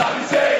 Sabe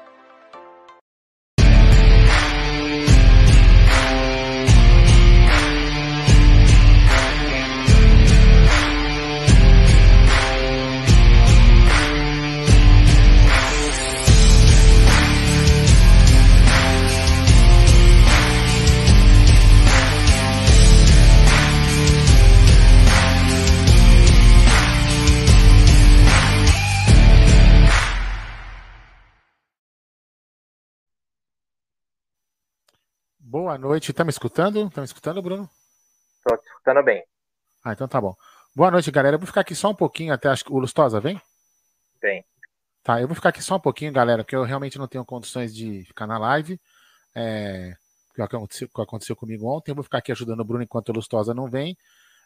Boa noite. Tá me escutando? Tá me escutando, Bruno? Tô te escutando bem. Ah, então tá bom. Boa noite, galera. Eu vou ficar aqui só um pouquinho até acho que o Lustosa vem? Vem. Tá, eu vou ficar aqui só um pouquinho, galera, porque eu realmente não tenho condições de ficar na live. É, o que aconteceu, que aconteceu comigo ontem. Eu vou ficar aqui ajudando o Bruno enquanto o Lustosa não vem.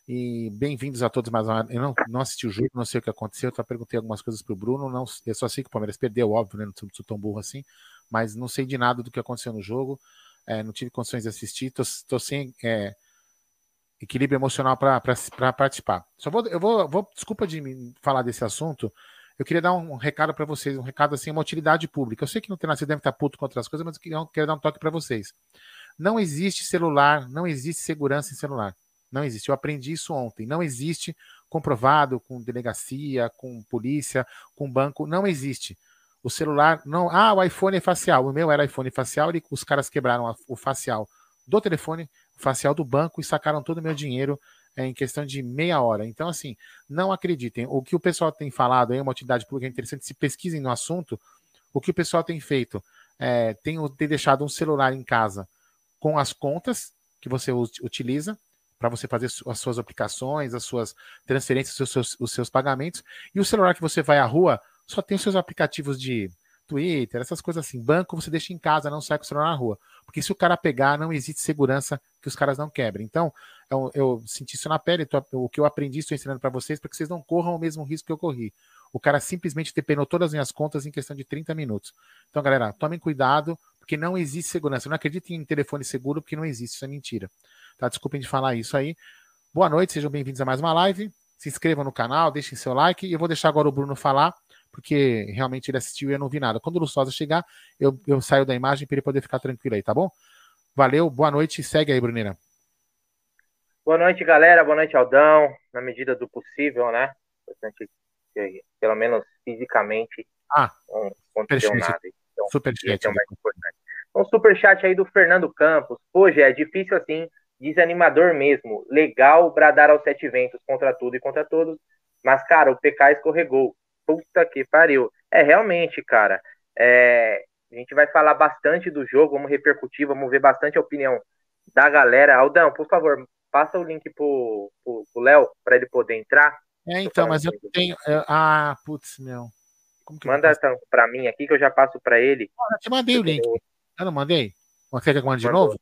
E bem-vindos a todos mais uma Eu não, não assisti o jogo, não sei o que aconteceu. Eu só perguntei algumas coisas pro Bruno. Não, eu só sei que o Palmeiras perdeu, óbvio, né? Não sou tão burro assim. Mas não sei de nada do que aconteceu no jogo. É, não tive condições de assistir. Tô sem é, equilíbrio emocional para participar. Só vou, eu vou, vou, desculpa de falar desse assunto. Eu queria dar um recado para vocês, um recado assim, uma utilidade pública. Eu sei que nada, você deve estar puto com outras coisas, mas eu queria, eu dar um toque para vocês. Não existe celular, não existe segurança em celular. Não existe. Eu aprendi isso ontem. Não existe comprovado com delegacia, com polícia, com banco. Não existe. O celular não. Ah, o iPhone é facial. O meu era iPhone facial e os caras quebraram o facial do telefone, o facial do banco e sacaram todo o meu dinheiro é, em questão de meia hora. Então, assim, não acreditem. O que o pessoal tem falado aí, uma utilidade pública interessante, se pesquisem no assunto. O que o pessoal tem feito é, tem, tem deixado um celular em casa com as contas que você utiliza para você fazer as suas aplicações, as suas transferências, os seus, os seus pagamentos. E o celular que você vai à rua só tem os seus aplicativos de Twitter, essas coisas assim. Banco você deixa em casa, não sai com o celular na rua. Porque se o cara pegar, não existe segurança que os caras não quebrem. Então, eu, eu senti isso na pele, tô, o que eu aprendi, estou ensinando para vocês, para que vocês não corram o mesmo risco que eu corri. O cara simplesmente depenou todas as minhas contas em questão de 30 minutos. Então, galera, tomem cuidado, porque não existe segurança. Não acreditem em telefone seguro, porque não existe, isso é mentira. Tá? Desculpem de falar isso aí. Boa noite, sejam bem-vindos a mais uma live. Se inscrevam no canal, deixem seu like. E eu vou deixar agora o Bruno falar, porque realmente ele assistiu e eu não vi nada. Quando o Lustosa chegar, eu, eu saio da imagem para ele poder ficar tranquilo aí, tá bom? Valeu, boa noite. Segue aí, Brunina. Boa noite, galera. Boa noite, Aldão. Na medida do possível, né? Importante que, pelo menos fisicamente, ah, não aconteceu nada. Então, superchat. É o mais importante. Um superchat aí do Fernando Campos. Hoje é difícil assim desanimador mesmo. Legal bradar aos sete ventos contra tudo e contra todos. Mas, cara, o PK escorregou. Puta que pariu. É, realmente, cara. É, a gente vai falar bastante do jogo, vamos repercutir, vamos ver bastante a opinião da galera. Aldão, por favor, passa o link pro Léo para ele poder entrar. É, então, mas eu tenho. Ah, putz, meu. Manda então, para mim aqui que eu já passo para ele. Ah, eu te mandei o link. Eu não mandei? Você quer que eu mande de novo?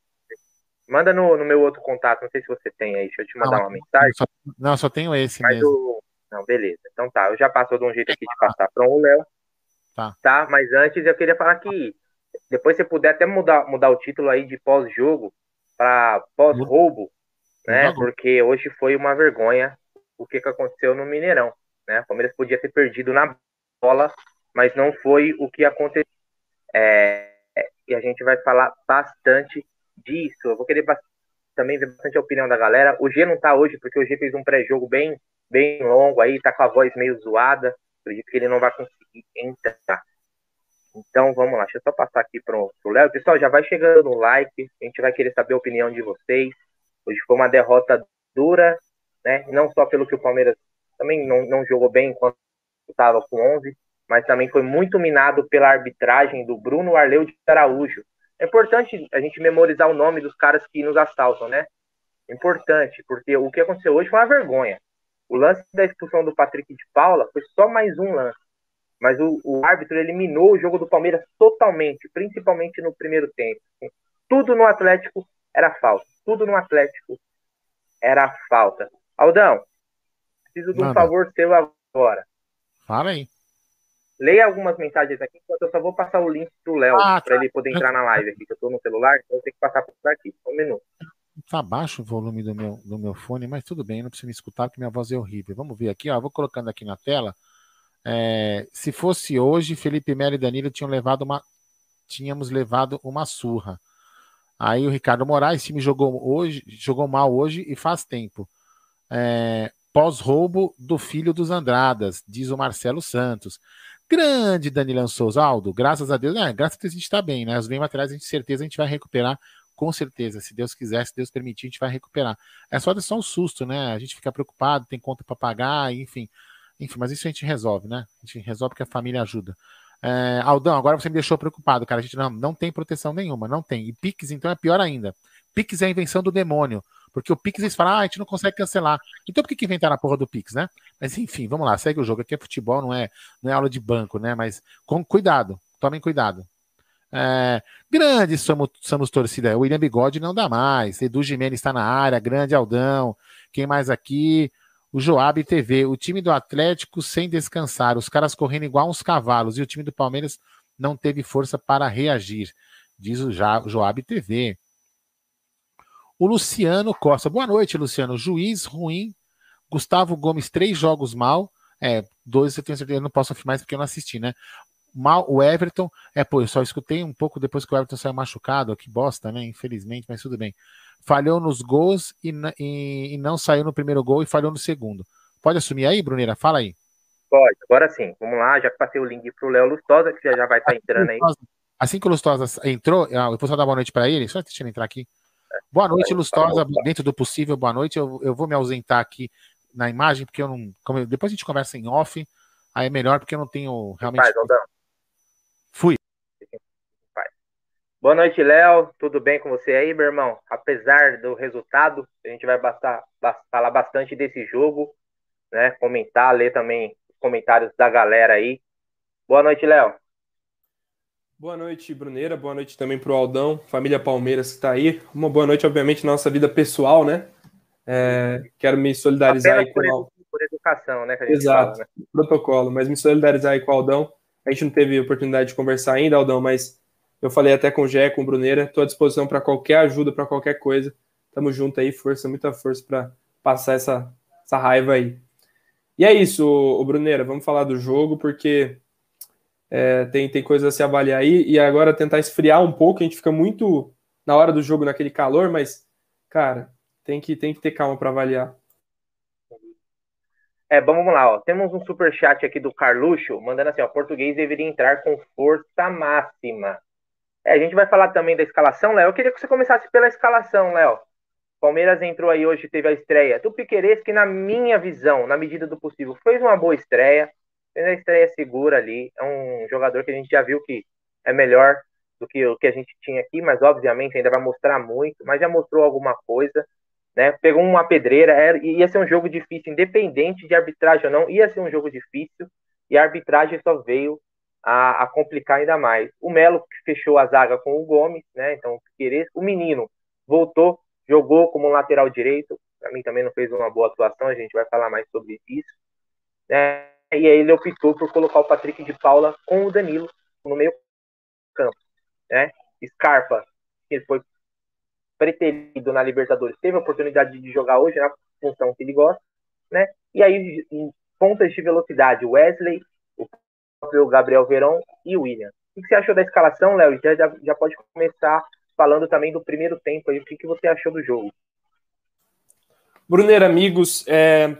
Manda no, no meu outro contato, não sei se você tem aí, deixa eu te mandar não, uma mensagem. Só, não, só tenho esse Mas mesmo. O... Não, beleza. Então tá, eu já passo de um jeito aqui de passar para o Léo. Tá. tá. Mas antes eu queria falar que depois você puder até mudar, mudar o título aí de pós-jogo para pós-roubo, né? Porque hoje foi uma vergonha o que, que aconteceu no Mineirão, né? O Palmeiras podia ter perdido na bola, mas não foi o que aconteceu. É, e a gente vai falar bastante disso. Eu vou querer também ver bastante a opinião da galera. O G não tá hoje, porque o G fez um pré-jogo bem, bem longo aí, tá com a voz meio zoada. Acredito que ele não vai conseguir entrar. Então vamos lá, deixa eu só passar aqui pro Léo. Pessoal, já vai chegando no like, a gente vai querer saber a opinião de vocês. Hoje foi uma derrota dura, né? Não só pelo que o Palmeiras também não, não jogou bem enquanto estava com 11, mas também foi muito minado pela arbitragem do Bruno Arleu de Araújo. É importante a gente memorizar o nome dos caras que nos assaltam, né? Importante, porque o que aconteceu hoje foi uma vergonha. O lance da expulsão do Patrick de Paula foi só mais um lance. Mas o, o árbitro eliminou o jogo do Palmeiras totalmente, principalmente no primeiro tempo. Tudo no Atlético era falta. Tudo no Atlético era falta. Aldão, preciso de um Nada. favor seu agora. Fala aí leia algumas mensagens aqui, enquanto eu só vou passar o link pro Léo, ah, para ele poder entrar na live aqui, que eu tô no celular, então eu tenho que passar por aqui. Um minuto. Tá baixo o volume do meu, do meu fone, mas tudo bem, não precisa me escutar, porque minha voz é horrível. Vamos ver aqui, ó, vou colocando aqui na tela. É, se fosse hoje, Felipe Melo e Danilo tinham levado uma, tínhamos levado uma surra. Aí o Ricardo Moraes, time jogou hoje, jogou mal hoje e faz tempo. É, Pós-roubo do filho dos Andradas, diz o Marcelo Santos. Grande Danilão Souza, Aldo, graças a Deus, é, graças a Deus a gente está bem, né? Os bem materiais, a gente certeza a gente vai recuperar, com certeza. Se Deus quiser, se Deus permitir, a gente vai recuperar. É só, só um susto, né? A gente fica preocupado, tem conta para pagar, enfim. Enfim, mas isso a gente resolve, né? A gente resolve porque a família ajuda. É, Aldão, agora você me deixou preocupado, cara. A gente não, não tem proteção nenhuma, não tem. E Pix, então, é pior ainda. Pix é a invenção do demônio. Porque o Pix eles falam, ah, a gente não consegue cancelar. Então por que, que inventaram a porra do Pix, né? Mas enfim, vamos lá, segue o jogo. Aqui é futebol, não é, não é aula de banco, né? Mas com cuidado, tomem cuidado. É, grande somos, somos torcida. William Bigode não dá mais. Edu Gimenez está na área, grande Aldão. Quem mais aqui? O Joab TV. O time do Atlético sem descansar. Os caras correndo igual uns cavalos. E o time do Palmeiras não teve força para reagir. Diz o Joab TV. O Luciano Costa. Boa noite, Luciano. Juiz ruim. Gustavo Gomes, três jogos mal. É, dois eu tenho certeza, eu não posso afirmar isso porque eu não assisti, né? Mal o Everton. É, pô, eu só escutei um pouco depois que o Everton saiu machucado, que bosta, né? Infelizmente, mas tudo bem. Falhou nos gols e, e, e não saiu no primeiro gol e falhou no segundo. Pode assumir aí, Bruneira? Fala aí. Pode, agora sim. Vamos lá, já passei o link pro Léo Lustosa, que já, já vai estar tá entrando aí. Assim que o Lustosa entrou, eu vou só dar boa noite para ele, só deixa ele entrar aqui. Boa noite, Lustosa. Dentro do possível, boa noite. Eu, eu vou me ausentar aqui na imagem, porque eu não. Como, depois a gente conversa em off. Aí é melhor, porque eu não tenho realmente. Fui. Boa noite, Léo. Tudo bem com você aí, meu irmão? Apesar do resultado, a gente vai bastar, falar bastante desse jogo, né? Comentar, ler também os comentários da galera aí. Boa noite, Léo. Boa noite, Bruneira. Boa noite também para o Aldão, família Palmeiras que está aí. Uma boa noite, obviamente, na nossa vida pessoal, né? É, quero me solidarizar aí com o por educação, né? Exato, fala, né? protocolo, mas me solidarizar aí com o Aldão a gente não teve oportunidade de conversar ainda, Aldão, mas eu falei até com o Gé, com o Bruneira, estou à disposição para qualquer ajuda, para qualquer coisa. Tamo junto aí, força, muita força para passar essa, essa raiva aí. E é isso, o Bruneira, vamos falar do jogo, porque é, tem, tem coisa a se avaliar aí, e agora tentar esfriar um pouco, a gente fica muito na hora do jogo naquele calor, mas, cara, tem que, tem que ter calma para avaliar. É, vamos lá, ó. Temos um super chat aqui do Carluxo, mandando assim, ó, português deveria entrar com força máxima. É, a gente vai falar também da escalação, Léo. Eu queria que você começasse pela escalação, Léo. Palmeiras entrou aí hoje, teve a estreia do Piqueires, que na minha visão, na medida do possível, fez uma boa estreia. Fez a estreia segura ali. É um jogador que a gente já viu que é melhor do que o que a gente tinha aqui, mas obviamente ainda vai mostrar muito, mas já mostrou alguma coisa né? Pegou uma pedreira, era, ia ser um jogo difícil, independente de arbitragem ou não, ia ser um jogo difícil, e a arbitragem só veio a, a complicar ainda mais. O Melo fechou a zaga com o Gomes, né? Então, o menino voltou, jogou como lateral direito, para mim também não fez uma boa atuação, a gente vai falar mais sobre isso, né? E aí ele optou por colocar o Patrick de Paula com o Danilo no meio campo, né? Scarpa, que foi preterido na Libertadores, teve a oportunidade de jogar hoje na função que ele gosta, né? E aí, em pontas de velocidade, Wesley, o próprio Gabriel Verão e o William. O que você achou da escalação, Léo? Já, já, já pode começar falando também do primeiro tempo aí. O que, que você achou do jogo? Bruneiro, amigos, é...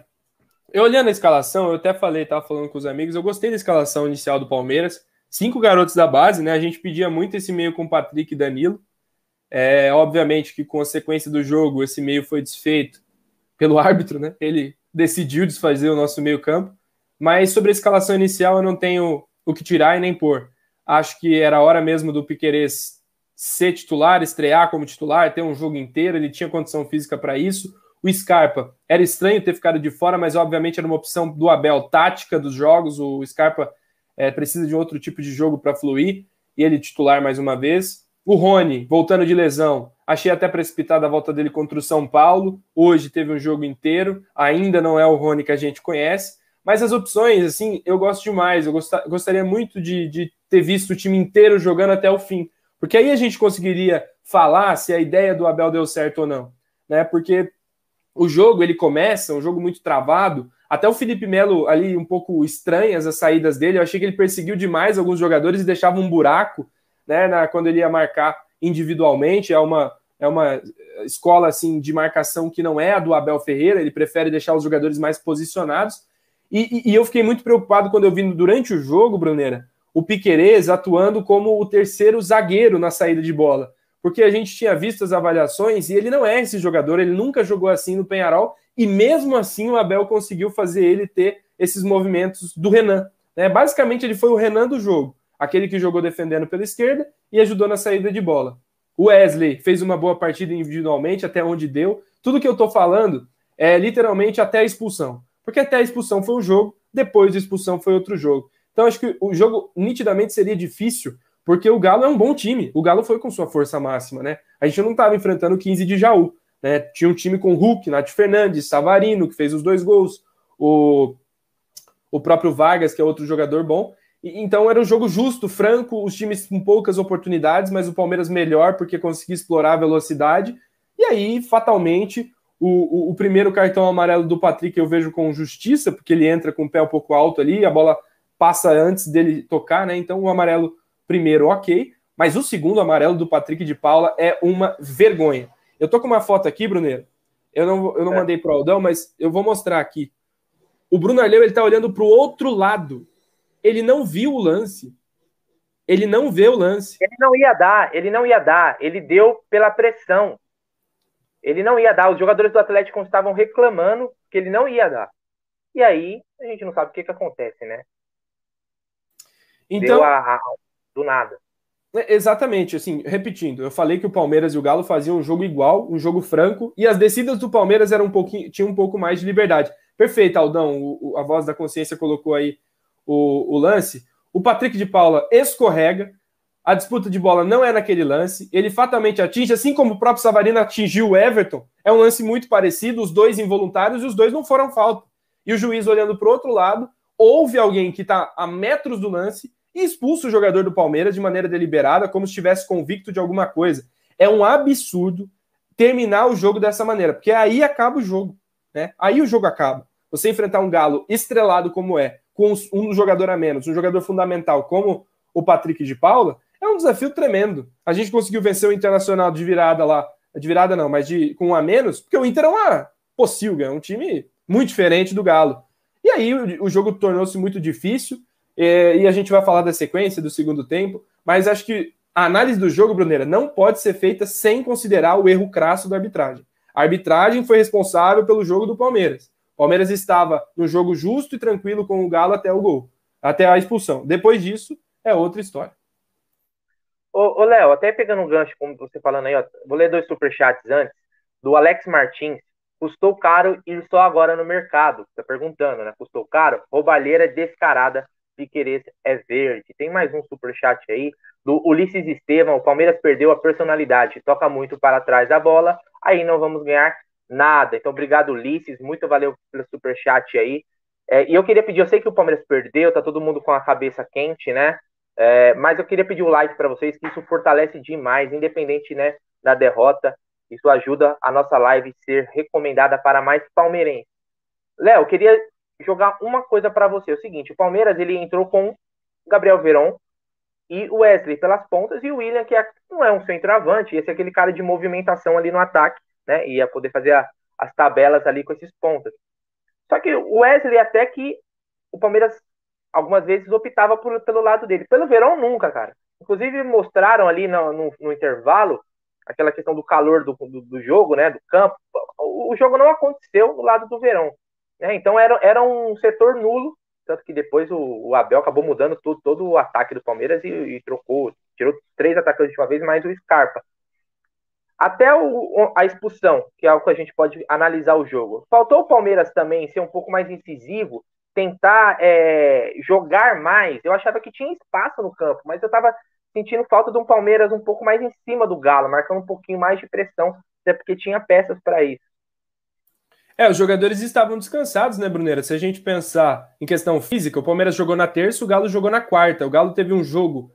eu olhando a escalação, eu até falei, tava falando com os amigos, eu gostei da escalação inicial do Palmeiras. Cinco garotos da base, né? A gente pedia muito esse meio com Patrick e Danilo. É, obviamente que com a sequência do jogo, esse meio foi desfeito pelo árbitro, né? Ele decidiu desfazer o nosso meio-campo. Mas sobre a escalação inicial, eu não tenho o que tirar e nem pôr. Acho que era hora mesmo do Piquerez ser titular, estrear como titular, ter um jogo inteiro, ele tinha condição física para isso. O Scarpa era estranho ter ficado de fora, mas obviamente era uma opção do Abel tática dos jogos. O Scarpa é, precisa de outro tipo de jogo para fluir e ele titular mais uma vez. O Rony, voltando de lesão, achei até precipitada a volta dele contra o São Paulo. Hoje teve um jogo inteiro, ainda não é o Rony que a gente conhece. Mas as opções, assim, eu gosto demais. Eu gostaria muito de, de ter visto o time inteiro jogando até o fim. Porque aí a gente conseguiria falar se a ideia do Abel deu certo ou não. Né? Porque o jogo ele começa, um jogo muito travado. Até o Felipe Melo ali um pouco estranhas as saídas dele. Eu achei que ele perseguiu demais alguns jogadores e deixava um buraco né, na, quando ele ia marcar individualmente, é uma, é uma escola assim de marcação que não é a do Abel Ferreira, ele prefere deixar os jogadores mais posicionados. E, e, e eu fiquei muito preocupado quando eu vi durante o jogo, Bruneira, o Piquerez atuando como o terceiro zagueiro na saída de bola. Porque a gente tinha visto as avaliações e ele não é esse jogador, ele nunca jogou assim no Penharol, e mesmo assim o Abel conseguiu fazer ele ter esses movimentos do Renan. Né? Basicamente, ele foi o Renan do jogo aquele que jogou defendendo pela esquerda e ajudou na saída de bola. O Wesley fez uma boa partida individualmente, até onde deu, tudo que eu tô falando é literalmente até a expulsão. Porque até a expulsão foi um jogo, depois da expulsão foi outro jogo. Então acho que o jogo nitidamente seria difícil, porque o Galo é um bom time. O Galo foi com sua força máxima, né? A gente não estava enfrentando o 15 de Jaú. Né? Tinha um time com Hulk, Nath Fernandes, Savarino, que fez os dois gols, o, o próprio Vargas, que é outro jogador bom. Então era um jogo justo, franco, os times com poucas oportunidades, mas o Palmeiras melhor porque conseguia explorar a velocidade. E aí, fatalmente, o, o, o, primeiro cartão amarelo do Patrick eu vejo com justiça, porque ele entra com o pé um pouco alto ali, a bola passa antes dele tocar, né? Então o amarelo primeiro, ok. Mas o segundo amarelo do Patrick de Paula é uma vergonha. Eu tô com uma foto aqui, Bruneiro. Eu não, eu não é. mandei pro Aldão, mas eu vou mostrar aqui. O Bruno Arleu, ele tá olhando pro outro lado. Ele não viu o lance. Ele não vê o lance. Ele não ia dar, ele não ia dar. Ele deu pela pressão. Ele não ia dar. Os jogadores do Atlético estavam reclamando que ele não ia dar. E aí, a gente não sabe o que, que acontece, né? Então, a, a, do nada. É, exatamente, assim, repetindo, eu falei que o Palmeiras e o Galo faziam um jogo igual, um jogo franco, e as descidas do Palmeiras eram um pouquinho, tinham um pouco mais de liberdade. Perfeito, Aldão, o, o, a voz da consciência colocou aí o, o lance. O Patrick de Paula escorrega, a disputa de bola não é naquele lance, ele fatalmente atinge, assim como o próprio Savarino atingiu o Everton, é um lance muito parecido, os dois involuntários e os dois não foram falta. E o juiz olhando para o outro lado, houve alguém que está a metros do lance e expulsa o jogador do Palmeiras de maneira deliberada, como se estivesse convicto de alguma coisa. É um absurdo terminar o jogo dessa maneira, porque aí acaba o jogo. Né? Aí o jogo acaba. Você enfrentar um Galo estrelado como é, com um jogador a menos, um jogador fundamental como o Patrick de Paula, é um desafio tremendo. A gente conseguiu vencer o Internacional de virada lá, de virada não, mas de com um a menos, porque o Inter é uma pocilga, é um time muito diferente do Galo. E aí o, o jogo tornou-se muito difícil. É, e a gente vai falar da sequência do segundo tempo, mas acho que a análise do jogo, Bruneira, não pode ser feita sem considerar o erro crasso da arbitragem. A arbitragem foi responsável pelo jogo do Palmeiras. Palmeiras estava no jogo justo e tranquilo com o Galo até o gol, até a expulsão. Depois disso, é outra história. Ô, Léo, até pegando um gancho, como você falando aí, ó, vou ler dois superchats antes, do Alex Martins. Custou caro e só agora no mercado. Tá perguntando, né? Custou caro? Roubalheira descarada Piqueires é verde. Tem mais um super chat aí do Ulisses Estevam. O Palmeiras perdeu a personalidade, toca muito para trás da bola, aí não vamos ganhar nada. Então, obrigado, Ulisses. Muito valeu pelo super chat aí. É, e eu queria pedir, eu sei que o Palmeiras perdeu, tá todo mundo com a cabeça quente, né? É, mas eu queria pedir o like para vocês, que isso fortalece demais, independente né, da derrota. Isso ajuda a nossa live ser recomendada para mais palmeirenses. Léo, eu queria jogar uma coisa para você. É o seguinte, o Palmeiras ele entrou com Gabriel Veron e o Wesley pelas pontas e o William, que é, não é um centroavante, esse é aquele cara de movimentação ali no ataque, né? Ia poder fazer a, as tabelas ali com esses pontas. Só que o Wesley até que o Palmeiras algumas vezes optava por, pelo lado dele. Pelo Verão, nunca, cara. Inclusive mostraram ali no, no, no intervalo aquela questão do calor do, do, do, jogo, né? Do campo. O, o jogo não aconteceu no lado do Verão. Né? Então era, era um setor nulo, tanto que depois o, o Abel acabou mudando tudo, todo o ataque do Palmeiras e, e, trocou, tirou três atacantes de uma vez, mais o Scarpa. Até o, a expulsão, que é algo que a gente pode analisar o jogo. Faltou o Palmeiras também ser um pouco mais incisivo, tentar é, jogar mais. Eu achava que tinha espaço no campo, mas eu estava sentindo falta de um Palmeiras um pouco mais em cima do Galo, marcando um pouquinho mais de pressão, até porque tinha peças para isso. É, os jogadores estavam descansados, né, Bruneira? Se a gente pensar em questão física, o Palmeiras jogou na terça, o Galo jogou na quarta. O Galo teve um jogo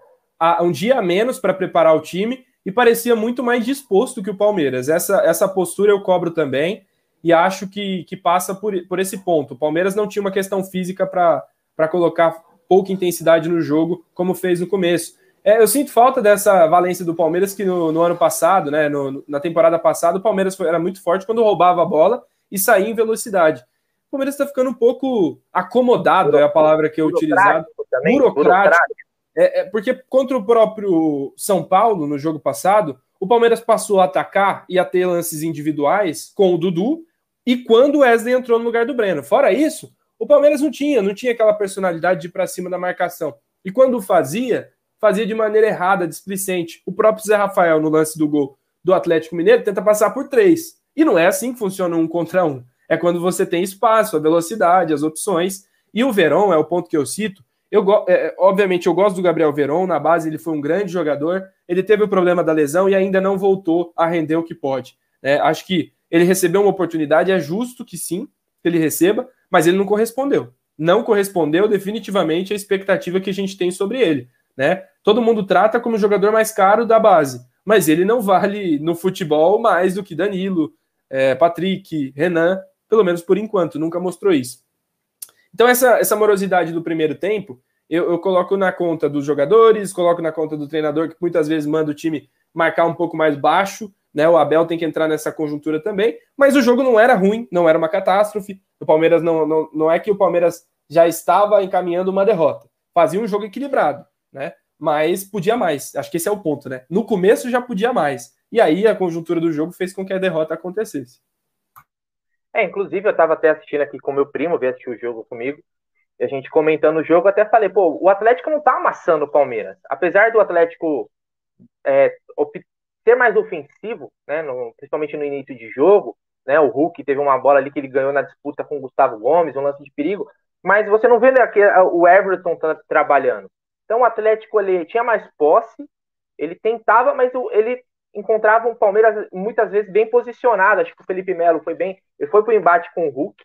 um dia a menos para preparar o time e parecia muito mais disposto que o Palmeiras. Essa, essa postura eu cobro também e acho que, que passa por, por esse ponto. O Palmeiras não tinha uma questão física para colocar pouca intensidade no jogo, como fez no começo. É, eu sinto falta dessa valência do Palmeiras que no, no ano passado, né, no, na temporada passada, o Palmeiras foi, era muito forte quando roubava a bola e sair em velocidade. O Palmeiras está ficando um pouco acomodado, é a palavra que eu utilizado. Burocrático. burocrático. É, é, porque contra o próprio São Paulo, no jogo passado, o Palmeiras passou a atacar e a ter lances individuais com o Dudu e quando o Wesley entrou no lugar do Breno. Fora isso, o Palmeiras não tinha, não tinha aquela personalidade de ir para cima da marcação. E quando fazia, fazia de maneira errada, displicente. O próprio Zé Rafael, no lance do gol do Atlético Mineiro, tenta passar por três E não é assim que funciona um contra um. É quando você tem espaço, a velocidade, as opções. E o Verón é o ponto que eu cito. Eu, é, obviamente, eu gosto do Gabriel Verón. Na base, ele foi um grande jogador. Ele teve o problema da lesão e ainda não voltou a render o que pode. É, acho que ele recebeu uma oportunidade, é justo que sim, que ele receba, mas ele não correspondeu. Não correspondeu definitivamente à expectativa que a gente tem sobre ele. Né? Todo mundo trata como o jogador mais caro da base, mas ele não vale no futebol mais do que Danilo, é, Patrick, Renan, pelo menos por enquanto, nunca mostrou isso. Então, essa, essa morosidade do primeiro tempo, eu, eu, coloco na conta dos jogadores, coloco na conta do treinador, que muitas vezes manda o time marcar um pouco mais baixo, né? O Abel tem que entrar nessa conjuntura também, mas o jogo não era ruim, não era uma catástrofe. O Palmeiras não, não, não é que o Palmeiras já estava encaminhando uma derrota. Fazia um jogo equilibrado, né? Mas podia mais. Acho que esse é o ponto, né? No começo já podia mais. E aí a conjuntura do jogo fez com que a derrota acontecesse. É, inclusive eu estava até assistindo aqui com meu primo, veio assistir o jogo comigo. E a gente comentando o jogo, até falei, pô, o Atlético não tá amassando o Palmeiras. Apesar do Atlético é, ser mais ofensivo, né, no, principalmente no início de jogo, né, o Hulk teve uma bola ali que ele ganhou na disputa com o Gustavo Gomes, um lance de perigo, mas você não vê aqui o Everton tá trabalhando. Então o Atlético ele tinha mais posse, ele tentava, mas ele encontrava um Palmeiras muitas vezes bem posicionado. Acho que o Felipe Melo foi bem, ele foi para o embate com o Hulk,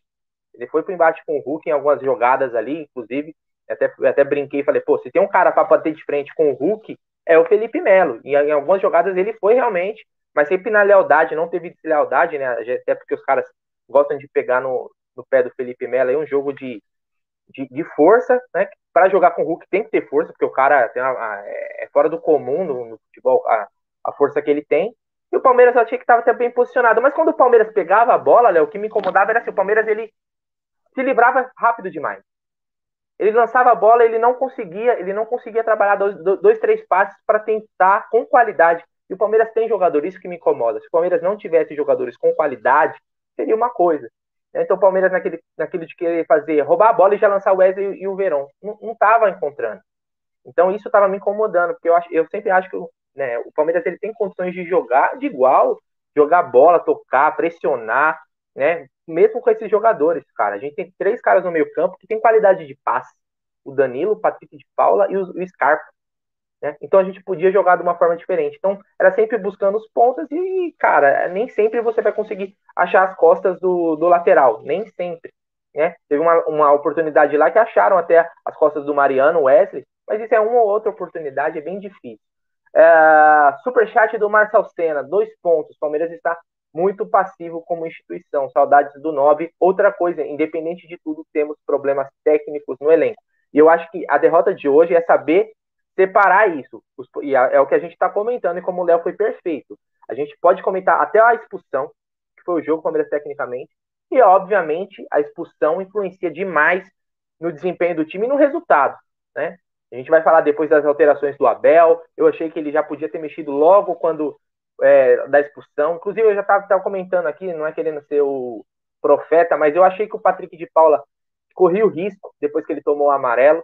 ele foi para o embate com o Hulk em algumas jogadas ali, inclusive. Até, até brinquei e falei, pô, se tem um cara para bater de frente com o Hulk, é o Felipe Melo. E em algumas jogadas ele foi realmente, mas sempre na lealdade, não teve deslealdade, né? Até porque os caras gostam de pegar no, no pé do Felipe Melo. É um jogo de, de, de força, né? Para jogar com o Hulk tem que ter força, porque o cara uma, é fora do comum no, no futebol a, a, força que ele tem. E o Palmeiras eu achei que estava até bem posicionado. Mas quando o Palmeiras pegava a bola, Léo, o que me incomodava era assim, o Palmeiras ele se livrava rápido demais. Ele lançava a bola, ele não conseguia, ele não conseguia trabalhar dois, dois três passes para tentar com qualidade. E o Palmeiras tem jogadores, isso que me incomoda. Se o Palmeiras não tivesse jogadores com qualidade, seria uma coisa. Então o Palmeiras naquele, naquele de querer fazer, roubar a bola e já lançar o Wesley e o Verão. Não estava encontrando. Então isso estava me incomodando, porque eu, acho, eu sempre acho que né, o Palmeiras ele tem condições de jogar de igual, jogar bola, tocar, pressionar, né? Mesmo com esses jogadores, cara. A gente tem três caras no meio campo que tem qualidade de passe. O Danilo, o Patrick de Paula e o, o Scarpa. Né? Então a gente podia jogar de uma forma diferente. Então era sempre buscando os pontos e, cara, nem sempre você vai conseguir achar as costas do, do lateral. Nem sempre. Né? Teve uma, uma oportunidade lá que acharam até as costas do Mariano, Wesley, mas isso é uma ou outra oportunidade, é bem difícil. É, superchat do Marcel Senna, dois pontos. Palmeiras está muito passivo como instituição. Saudades do 9. Outra coisa, independente de tudo, temos problemas técnicos no elenco. E eu acho que a derrota de hoje é saber separar isso. E é o que a gente está comentando, e como o Léo foi perfeito. A gente pode comentar até a expulsão, que foi o jogo Palmeiras tecnicamente, e obviamente a expulsão influencia demais no desempenho do time e no resultado, né? A gente vai falar depois das alterações do Abel. Eu achei que ele já podia ter mexido logo quando é, da expulsão. Inclusive, eu já estava comentando aqui, não é querendo ser o profeta, mas eu achei que o Patrick de Paula corria o risco, depois que ele tomou o amarelo,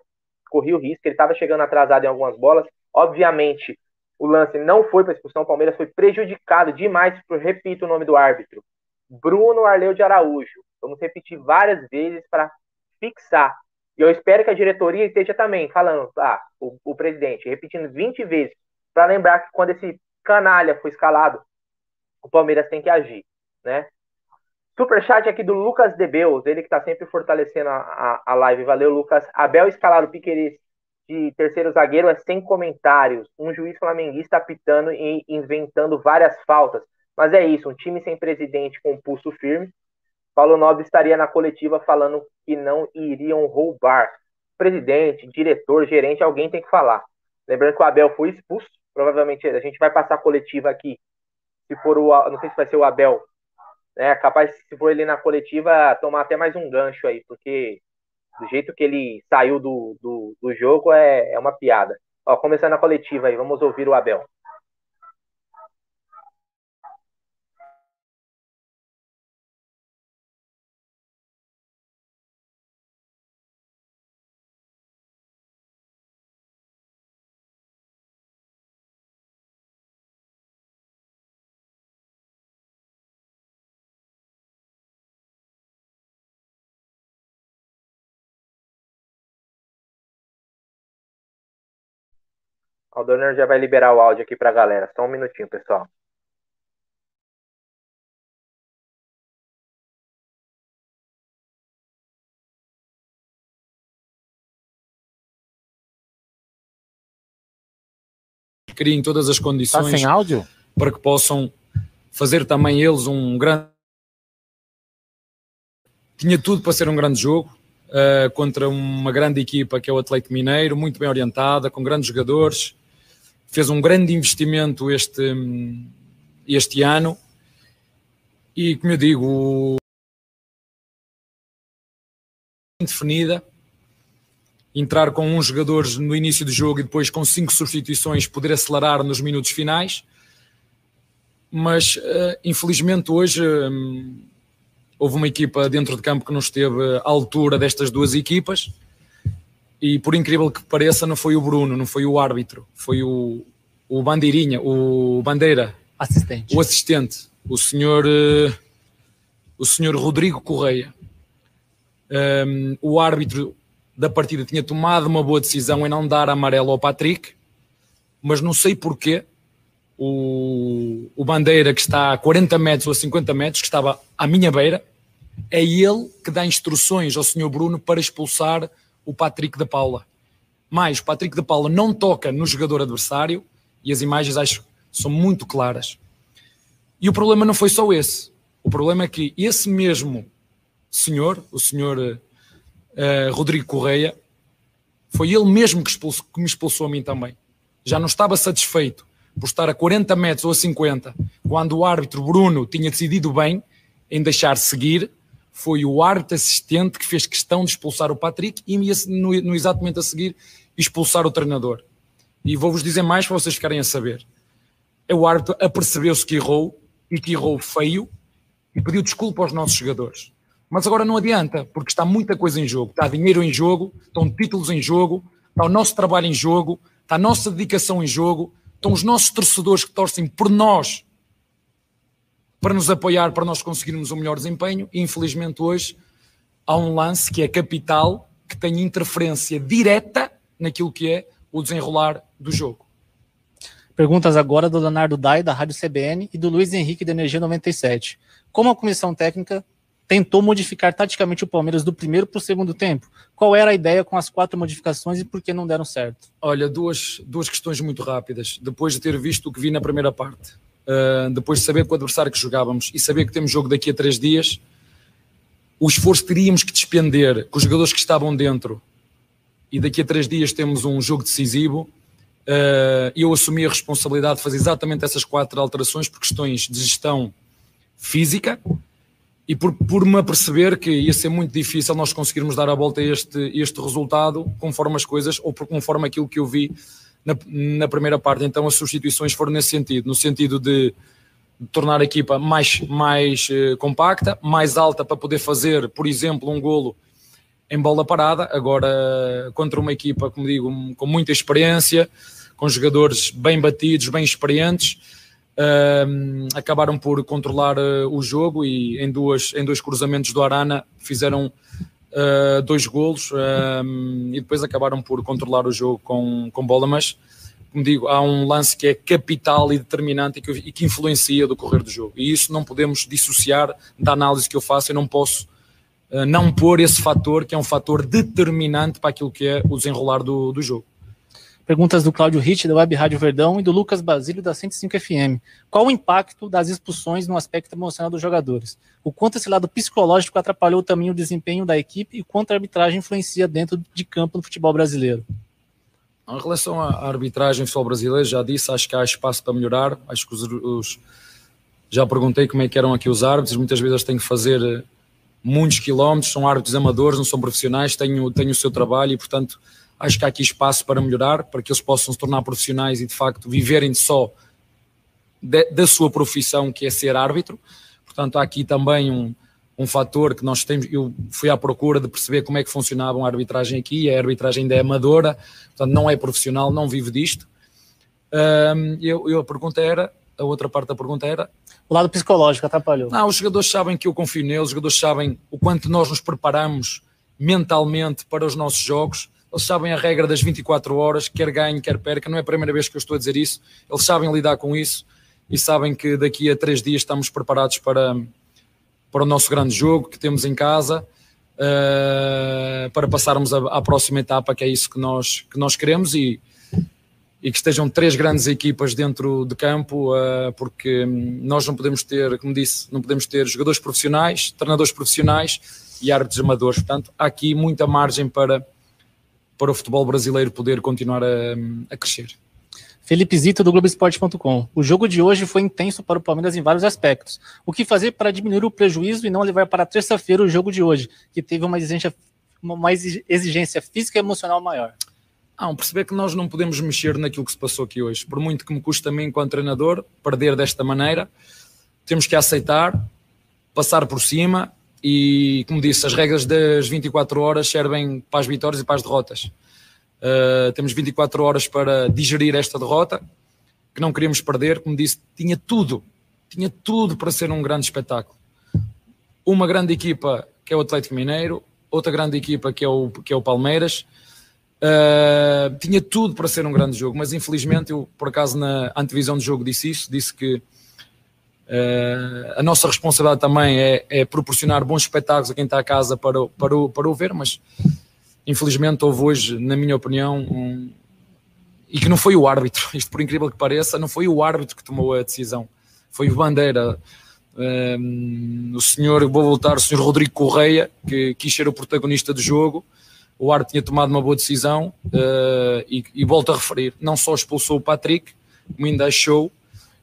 corria o risco, ele estava chegando atrasado em algumas bolas. Obviamente, o lance não foi para expulsão, o Palmeiras foi prejudicado demais, por, repito o nome do árbitro, Bruno Arleu de Araújo. Vamos repetir várias vezes para fixar. E eu espero que a diretoria esteja também falando, ah, o, o presidente, repetindo 20 vezes, para lembrar que quando esse canalha foi escalado, o Palmeiras tem que agir, né? Superchat aqui do Lucas Debeus, ele que está sempre fortalecendo a, a, a, live. Valeu, Lucas. Abel escalar o Piqueires de terceiro zagueiro é sem comentários. Um juiz flamenguista apitando e inventando várias faltas. Mas é isso, um time sem presidente com pulso firme. Paulo Nobre estaria na coletiva falando que não iriam roubar. Presidente, diretor, gerente, alguém tem que falar. Lembrando que o Abel foi expulso provavelmente a gente vai passar a coletiva aqui. Se for o, não sei se vai ser o Abel, né? Capaz, se for ele na coletiva, tomar até mais um gancho aí, porque do jeito que ele saiu do, do, do jogo é, é uma piada. Ó, começando a coletiva aí, vamos ouvir o Abel. O Donner já vai liberar o áudio aqui pra galera. Só um minutinho, pessoal. criem todas as Tá condições sem áudio? para que possam fazer também eles um grande. Tinha tudo para ser um grande jogo uh, contra uma grande equipa que é o Atlético Mineiro, muito bem orientada, com grandes jogadores. Fez um grande investimento este, este ano. E, como eu digo, definida, entrar com uns jogadores no início do jogo e depois com cinco substituições poder acelerar nos minutos finais. Mas uh, infelizmente hoje um, houve uma equipa dentro de campo que não esteve à altura destas duas equipas. E por incrível que pareça, não foi o Bruno, não foi o árbitro, foi o, o Bandeirinha, o Bandeira, assistente. o assistente, o senhor, uh, o senhor Rodrigo Correia. Um, o árbitro da partida tinha tomado uma boa decisão em não dar amarelo ao Patrick, mas não sei porquê o, o Bandeira, que está a 40 metros ou a 50 metros, que estava à minha beira, é ele que dá instruções ao senhor Bruno para expulsar o Patrick da Paula. Mais, o Patrick da Paula não toca no jogador adversário e as imagens acho são muito claras. E o problema não foi só esse. O problema é que esse mesmo senhor, o senhor uh, Rodrigo Correia, foi ele mesmo que, expulso, que me expulsou a mim também. Já não estava satisfeito por estar a 40 metros ou a 50, quando o árbitro Bruno tinha decidido bem em deixar seguir, foi o árbitro assistente que fez questão de expulsar o Patrick e no, no exatamente a seguir expulsar o treinador. E vou-vos dizer mais para vocês ficarem a saber. O árbitro apercebeu-se que errou e que errou feio e pediu desculpa aos nossos jogadores. Mas agora não adianta, porque está muita coisa em jogo. Está dinheiro em jogo, estão títulos em jogo, está o nosso trabalho em jogo, está a nossa dedicação em jogo, estão os nossos torcedores que torcem por nós para nos apoiar, para nós conseguirmos o melhor desempenho. E infelizmente hoje há um lance que é capital, que tem interferência direta naquilo que é o desenrolar do jogo. Perguntas agora do Leonardo Dai, da Rádio CBN, e do Luiz Henrique, da Energia 97. Como a comissão técnica tentou modificar taticamente o Palmeiras do primeiro para o segundo tempo? Qual era a ideia com as quatro modificações e por que não deram certo? Olha, duas, duas questões muito rápidas. Depois de ter visto o que vi na primeira parte, uh, depois de saber com o adversário que jogávamos e saber que temos jogo daqui a três dias, o esforço teríamos que despender com os jogadores que estavam dentro e daqui a três dias temos um jogo decisivo, uh, eu assumi a responsabilidade de fazer exatamente essas quatro alterações por questões de gestão física, e por, por me aperceber que ia ser muito difícil nós conseguirmos dar a volta a este, este resultado conforme as coisas ou conforme aquilo que eu vi na, na primeira parte. Então as substituições foram nesse sentido, no sentido de, tornar a equipa mais, mais uh, compacta, mais alta para poder fazer, por exemplo, um golo em bola parada, agora contra uma equipa, como digo, com muita experiência, com jogadores bem batidos, bem experientes, Uh, acabaram por controlar uh, o jogo e em, duas, em dois cruzamentos do Arana fizeram uh, dois golos e depois acabaram por controlar o jogo com, com bola, mas como digo, há um lance que é capital e determinante e que, e que influencia do correr do jogo e isso não podemos dissociar da análise que eu faço, eu não posso ah, não pôr esse fator que é um fator determinante para aquilo que é o desenrolar do, do jogo. Perguntas do Cláudio Ritt, da Web Rádio Verdão, e do Lucas Basílio, da 105 FM. Qual o impacto das expulsões no aspecto emocional dos jogadores? O quanto esse lado psicológico atrapalhou também o desempenho da equipe e quanto a arbitragem influencia dentro de campo no futebol brasileiro? Em relação à arbitragem no futebol brasileiro, já disse, acho que há espaço para melhorar. Acho que os, os já perguntei como é que eram aqui os árbitros, muitas vezes têm que fazer eh, muitos quilómetros, são árbitros amadores, não são profissionais, têm, têm o seu trabalho e, portanto, Acho que há aqui espaço para melhorar, para que eles possam se tornar profissionais e de facto viverem só de, da sua profissão, que é ser árbitro. Portanto, há aqui também um, um fator que nós temos. Eu fui à procura de perceber como é que funcionava a arbitragem aqui. A arbitragem ainda é amadora, portanto, não é profissional, não vive disto. Um, eu, eu, a pergunta era: a outra parte da pergunta era. O lado psicológico atrapalhou. Não, os jogadores sabem que eu confio neles, os jogadores sabem o quanto nós nos preparamos mentalmente para os nossos jogos eles sabem a regra das 24 horas, quer ganhe, quer perca, não é a primeira vez que eu estou a dizer isso, eles sabem lidar com isso e sabem que daqui a três dias estamos preparados para, para o nosso grande jogo que temos em casa, uh, para passarmos à próxima etapa, que é isso que nós, que nós queremos e, e que estejam três grandes equipas dentro de campo, uh, porque nós não podemos ter, como disse, não podemos ter jogadores profissionais, treinadores profissionais e árbitros amadores. Portanto, há aqui muita margem para, para o futebol brasileiro poder continuar a, a crescer. Felipe Zito, do Globoesporte.com. O jogo de hoje foi intenso para o Palmeiras em vários aspectos. O que fazer para diminuir o prejuízo e não levar para terça-feira o jogo de hoje, que teve uma exigência, uma exigência física e emocional maior? Ah, perceber que nós não podemos mexer naquilo que se passou aqui hoje. Por muito que me custe a mim, enquanto treinador, perder desta maneira, temos que aceitar, passar por cima e, como disse, as regras das 24 horas servem para as vitórias e para as derrotas. Uh, temos 24 horas para digerir esta derrota, que não queríamos perder. Como disse, tinha tudo, tinha tudo para ser um grande espetáculo. Uma grande equipa que é o Atlético Mineiro, outra grande equipa que é o, que é o Palmeiras. Uh, tinha tudo para ser um grande jogo, mas infelizmente eu, por acaso, na antevisão do jogo disse isso, disse que uh, a nossa responsabilidade também é, é, proporcionar bons espetáculos a quem está a casa para, para, o, para o ver, mas infelizmente houve hoje, na minha opinião, um, e que não foi o árbitro, isto por incrível que pareça, não foi o árbitro que tomou a decisão, foi o Bandeira, um, o senhor, vou voltar, o senhor Rodrigo Correia, que quis ser o protagonista do jogo, o árbitro tinha tomado uma boa decisão uh, e, e volto a referir, não só expulsou o Patrick, como ainda achou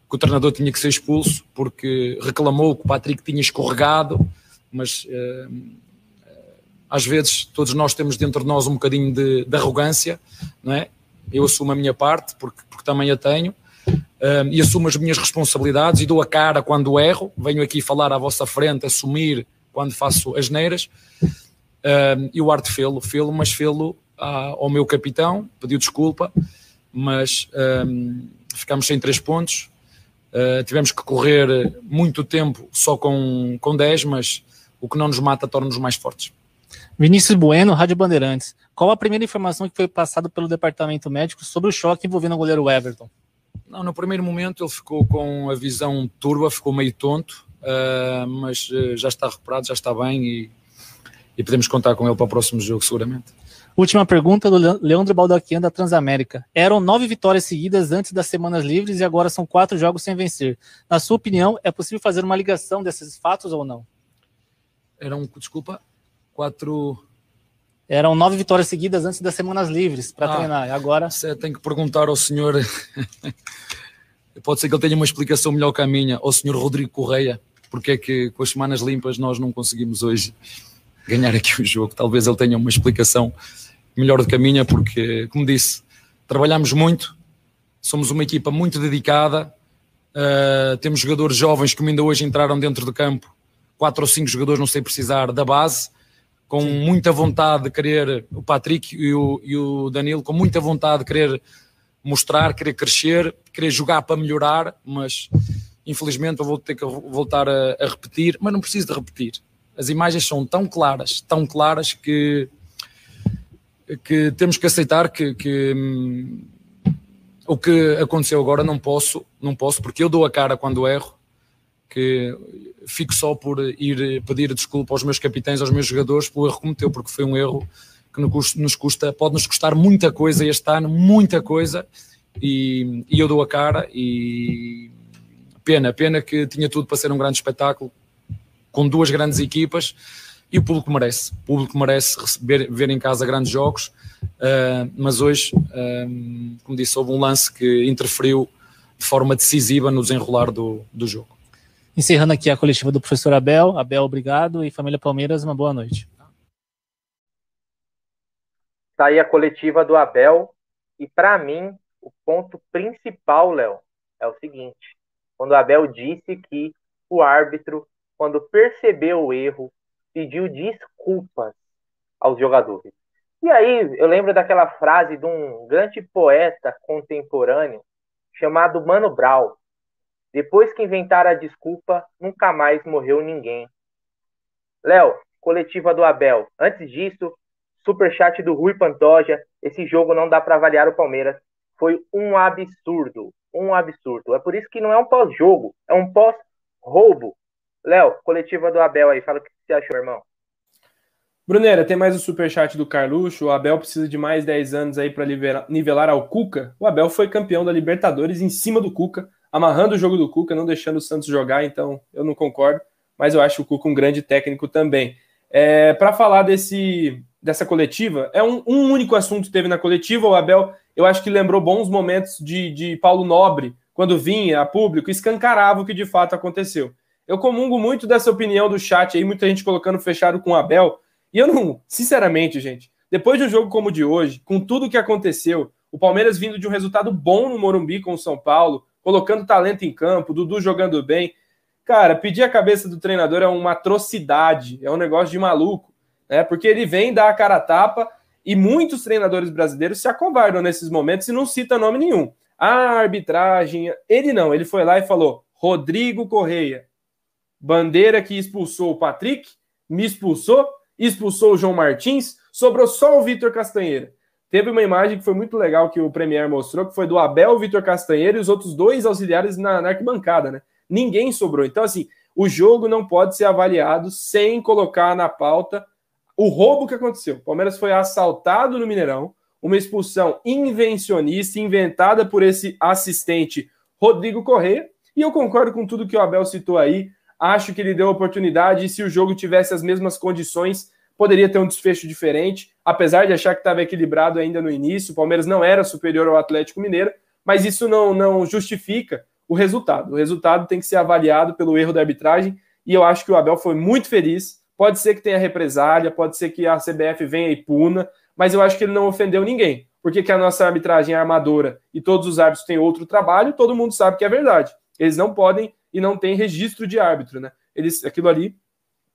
que o treinador tinha que ser expulso, porque reclamou que o Patrick tinha escorregado, mas uh, às vezes todos nós temos dentro de nós um bocadinho de, de arrogância, não é? Eu assumo a minha parte, porque, porque também a tenho, um, e assumo as minhas responsabilidades e dou a cara quando erro, venho aqui falar à vossa frente, assumir quando faço as neiras, um, e o arte fê-lo, fê-lo, mas fê-lo ao meu capitão, pediu desculpa, mas um, ficamos sem três pontos, uh, tivemos que correr muito tempo só com, com 10, mas o que não nos mata torna-nos mais fortes. Vinícius Bueno, Rádio Bandeirantes. Qual a primeira informação que foi passada pelo departamento médico sobre o choque envolvendo o goleiro Everton? Não, no primeiro momento ele ficou com a visão turva, ficou meio tonto, uh, mas uh, já está recuperado, já está bem e, e, podemos contar com ele para o próximo jogo, seguramente. Última pergunta do Leandro Baldaquian da Transamérica. Eram nove vitórias seguidas antes das semanas livres e agora são quatro jogos sem vencer. Na sua opinião, é possível fazer uma ligação desses fatos ou não? Eram, desculpa, quatro. Eram nove vitórias seguidas antes das semanas livres para ah, treinar. Agora. Você tem que perguntar ao senhor. Pode ser que ele tenha uma explicação melhor que a minha, ao senhor Rodrigo Correia, porque é que com as semanas limpas nós não conseguimos hoje ganhar aqui o jogo. Talvez ele tenha uma explicação melhor do que a minha, porque, como disse, trabalhamos muito, somos uma equipa muito dedicada, uh, temos jogadores jovens que ainda hoje entraram dentro do campo, quatro ou cinco jogadores, não sei precisar, da base, com Sim. muita vontade de querer, o Patrick e o, e o Danilo, com muita vontade de querer mostrar, querer crescer, querer jogar para melhorar, mas infelizmente eu vou ter que voltar a, a, repetir, mas não preciso de repetir. As imagens são tão claras, tão claras que, que temos que aceitar que, que hum, o que aconteceu agora não posso, não posso, porque eu dou a cara quando erro, que fico só por ir pedir desculpa aos meus capitães, aos meus jogadores pelo erro que cometeu, porque foi um erro que nos custa, pode nos custar muita coisa este ano, muita coisa, e, e eu dou a cara e pena, pena que tinha tudo para ser um grande espetáculo com duas grandes equipas e o público merece, o público merece receber, ver em casa grandes jogos, uh, mas hoje, uh, como disse, houve um lance que interferiu de forma decisiva no desenrolar do, do jogo. Encerrando aqui a coletiva do professor Abel. Abel, obrigado. E família Palmeiras, uma boa noite. Está aí a coletiva do Abel. E para mim, o ponto principal, Léo, é o seguinte: quando o Abel disse que o árbitro, quando percebeu o erro, pediu desculpas aos jogadores. E aí, eu lembro daquela frase de um grande poeta contemporâneo chamado Mano Brown, depois que inventaram a desculpa, nunca mais morreu ninguém. Léo, coletiva do Abel. Antes disso, superchat do Rui Pantoja. Esse jogo não dá para avaliar o Palmeiras. Foi um absurdo. Um absurdo. É por isso que não é um pós-jogo, é um pós-roubo. Léo, coletiva do Abel aí, fala o que você achou, irmão. Brunera, tem mais o superchat do Carluxo. O Abel precisa de mais 10 anos aí para nivelar ao Cuca. O Abel foi campeão da Libertadores em cima do Cuca, amarrando o jogo do Cuca, não deixando o Santos jogar, então eu não concordo. Mas eu acho o Cuca um grande técnico também. É, para falar desse, dessa coletiva, é um, um, único assunto que teve na coletiva. O Abel, eu acho que lembrou bons momentos de, de Paulo Nobre, quando vinha a público, escancarava o que de fato aconteceu. Eu comungo muito dessa opinião do chat aí, muita gente colocando fechado com o Abel e eu não, sinceramente, gente, depois de um jogo como o de hoje, com tudo o que aconteceu, o Palmeiras vindo de um resultado bom no Morumbi com o São Paulo, colocando talento em campo, Dudu jogando bem. Cara, pedir a cabeça do treinador é uma atrocidade, é um negócio de maluco, né? Porque ele vem dar a cara a tapa e muitos treinadores brasileiros se acovardam nesses momentos e não cita nome nenhum. A arbitragem, ele não, ele foi lá e falou: Rodrigo Correia, bandeira que expulsou o Patrick, me expulsou, expulsou o João Martins, sobrou só o Vitor Castanheira. Teve uma imagem que foi muito legal que o Premier mostrou, que foi do Abel, Vitor Castanheira e os outros dois auxiliares na, na arquibancada, né? Ninguém sobrou. Então, assim, o jogo não pode ser avaliado sem colocar na pauta o roubo que aconteceu. O Palmeiras foi assaltado no Mineirão, uma expulsão invencionista, inventada por esse assistente Rodrigo Corrêa, e eu concordo com tudo que o Abel citou aí. Acho que ele deu oportunidade e se o jogo tivesse as mesmas condições, poderia ter um desfecho diferente. Apesar de achar que estava equilibrado ainda no início, o Palmeiras não era superior ao Atlético Mineiro, mas isso não, não justifica o resultado. O resultado tem que ser avaliado pelo erro da arbitragem e eu acho que o Abel foi muito feliz. Pode ser que tenha represália, pode ser que a CBF venha e puna, mas eu acho que ele não ofendeu ninguém. Porque que a nossa arbitragem é armadora e todos os árbitros têm outro trabalho, todo mundo sabe que é verdade. Eles não podem e não tem registro de árbitro, né? Eles, aquilo ali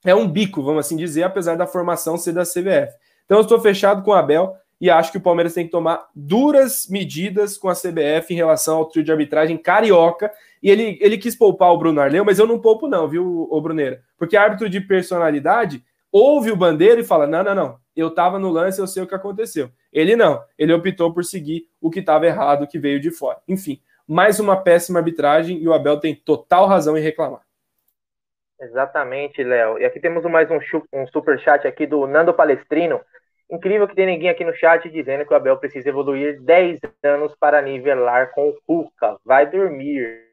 é um bico, vamos assim dizer, apesar da formação ser da CBF. Então eu estou fechado com o Abel e acho que o Palmeiras tem que tomar duras medidas com a CBF em relação ao trio de arbitragem carioca. E ele, ele quis poupar o Bruno Arleu, mas eu não poupo, não, viu, o Bruneira? Porque árbitro de personalidade ouve o bandeira e fala: não, não, não, eu estava no lance, eu sei o que aconteceu. Ele não, ele optou por seguir o que estava errado, que veio de fora. Enfim, mais uma péssima arbitragem e o Abel tem total razão em reclamar. Exatamente, Léo. E aqui temos mais um, um super chat aqui do Nando Palestrino. Incrível que tem ninguém aqui no chat dizendo que o Abel precisa evoluir 10 anos para nivelar com o Cuca. Vai dormir.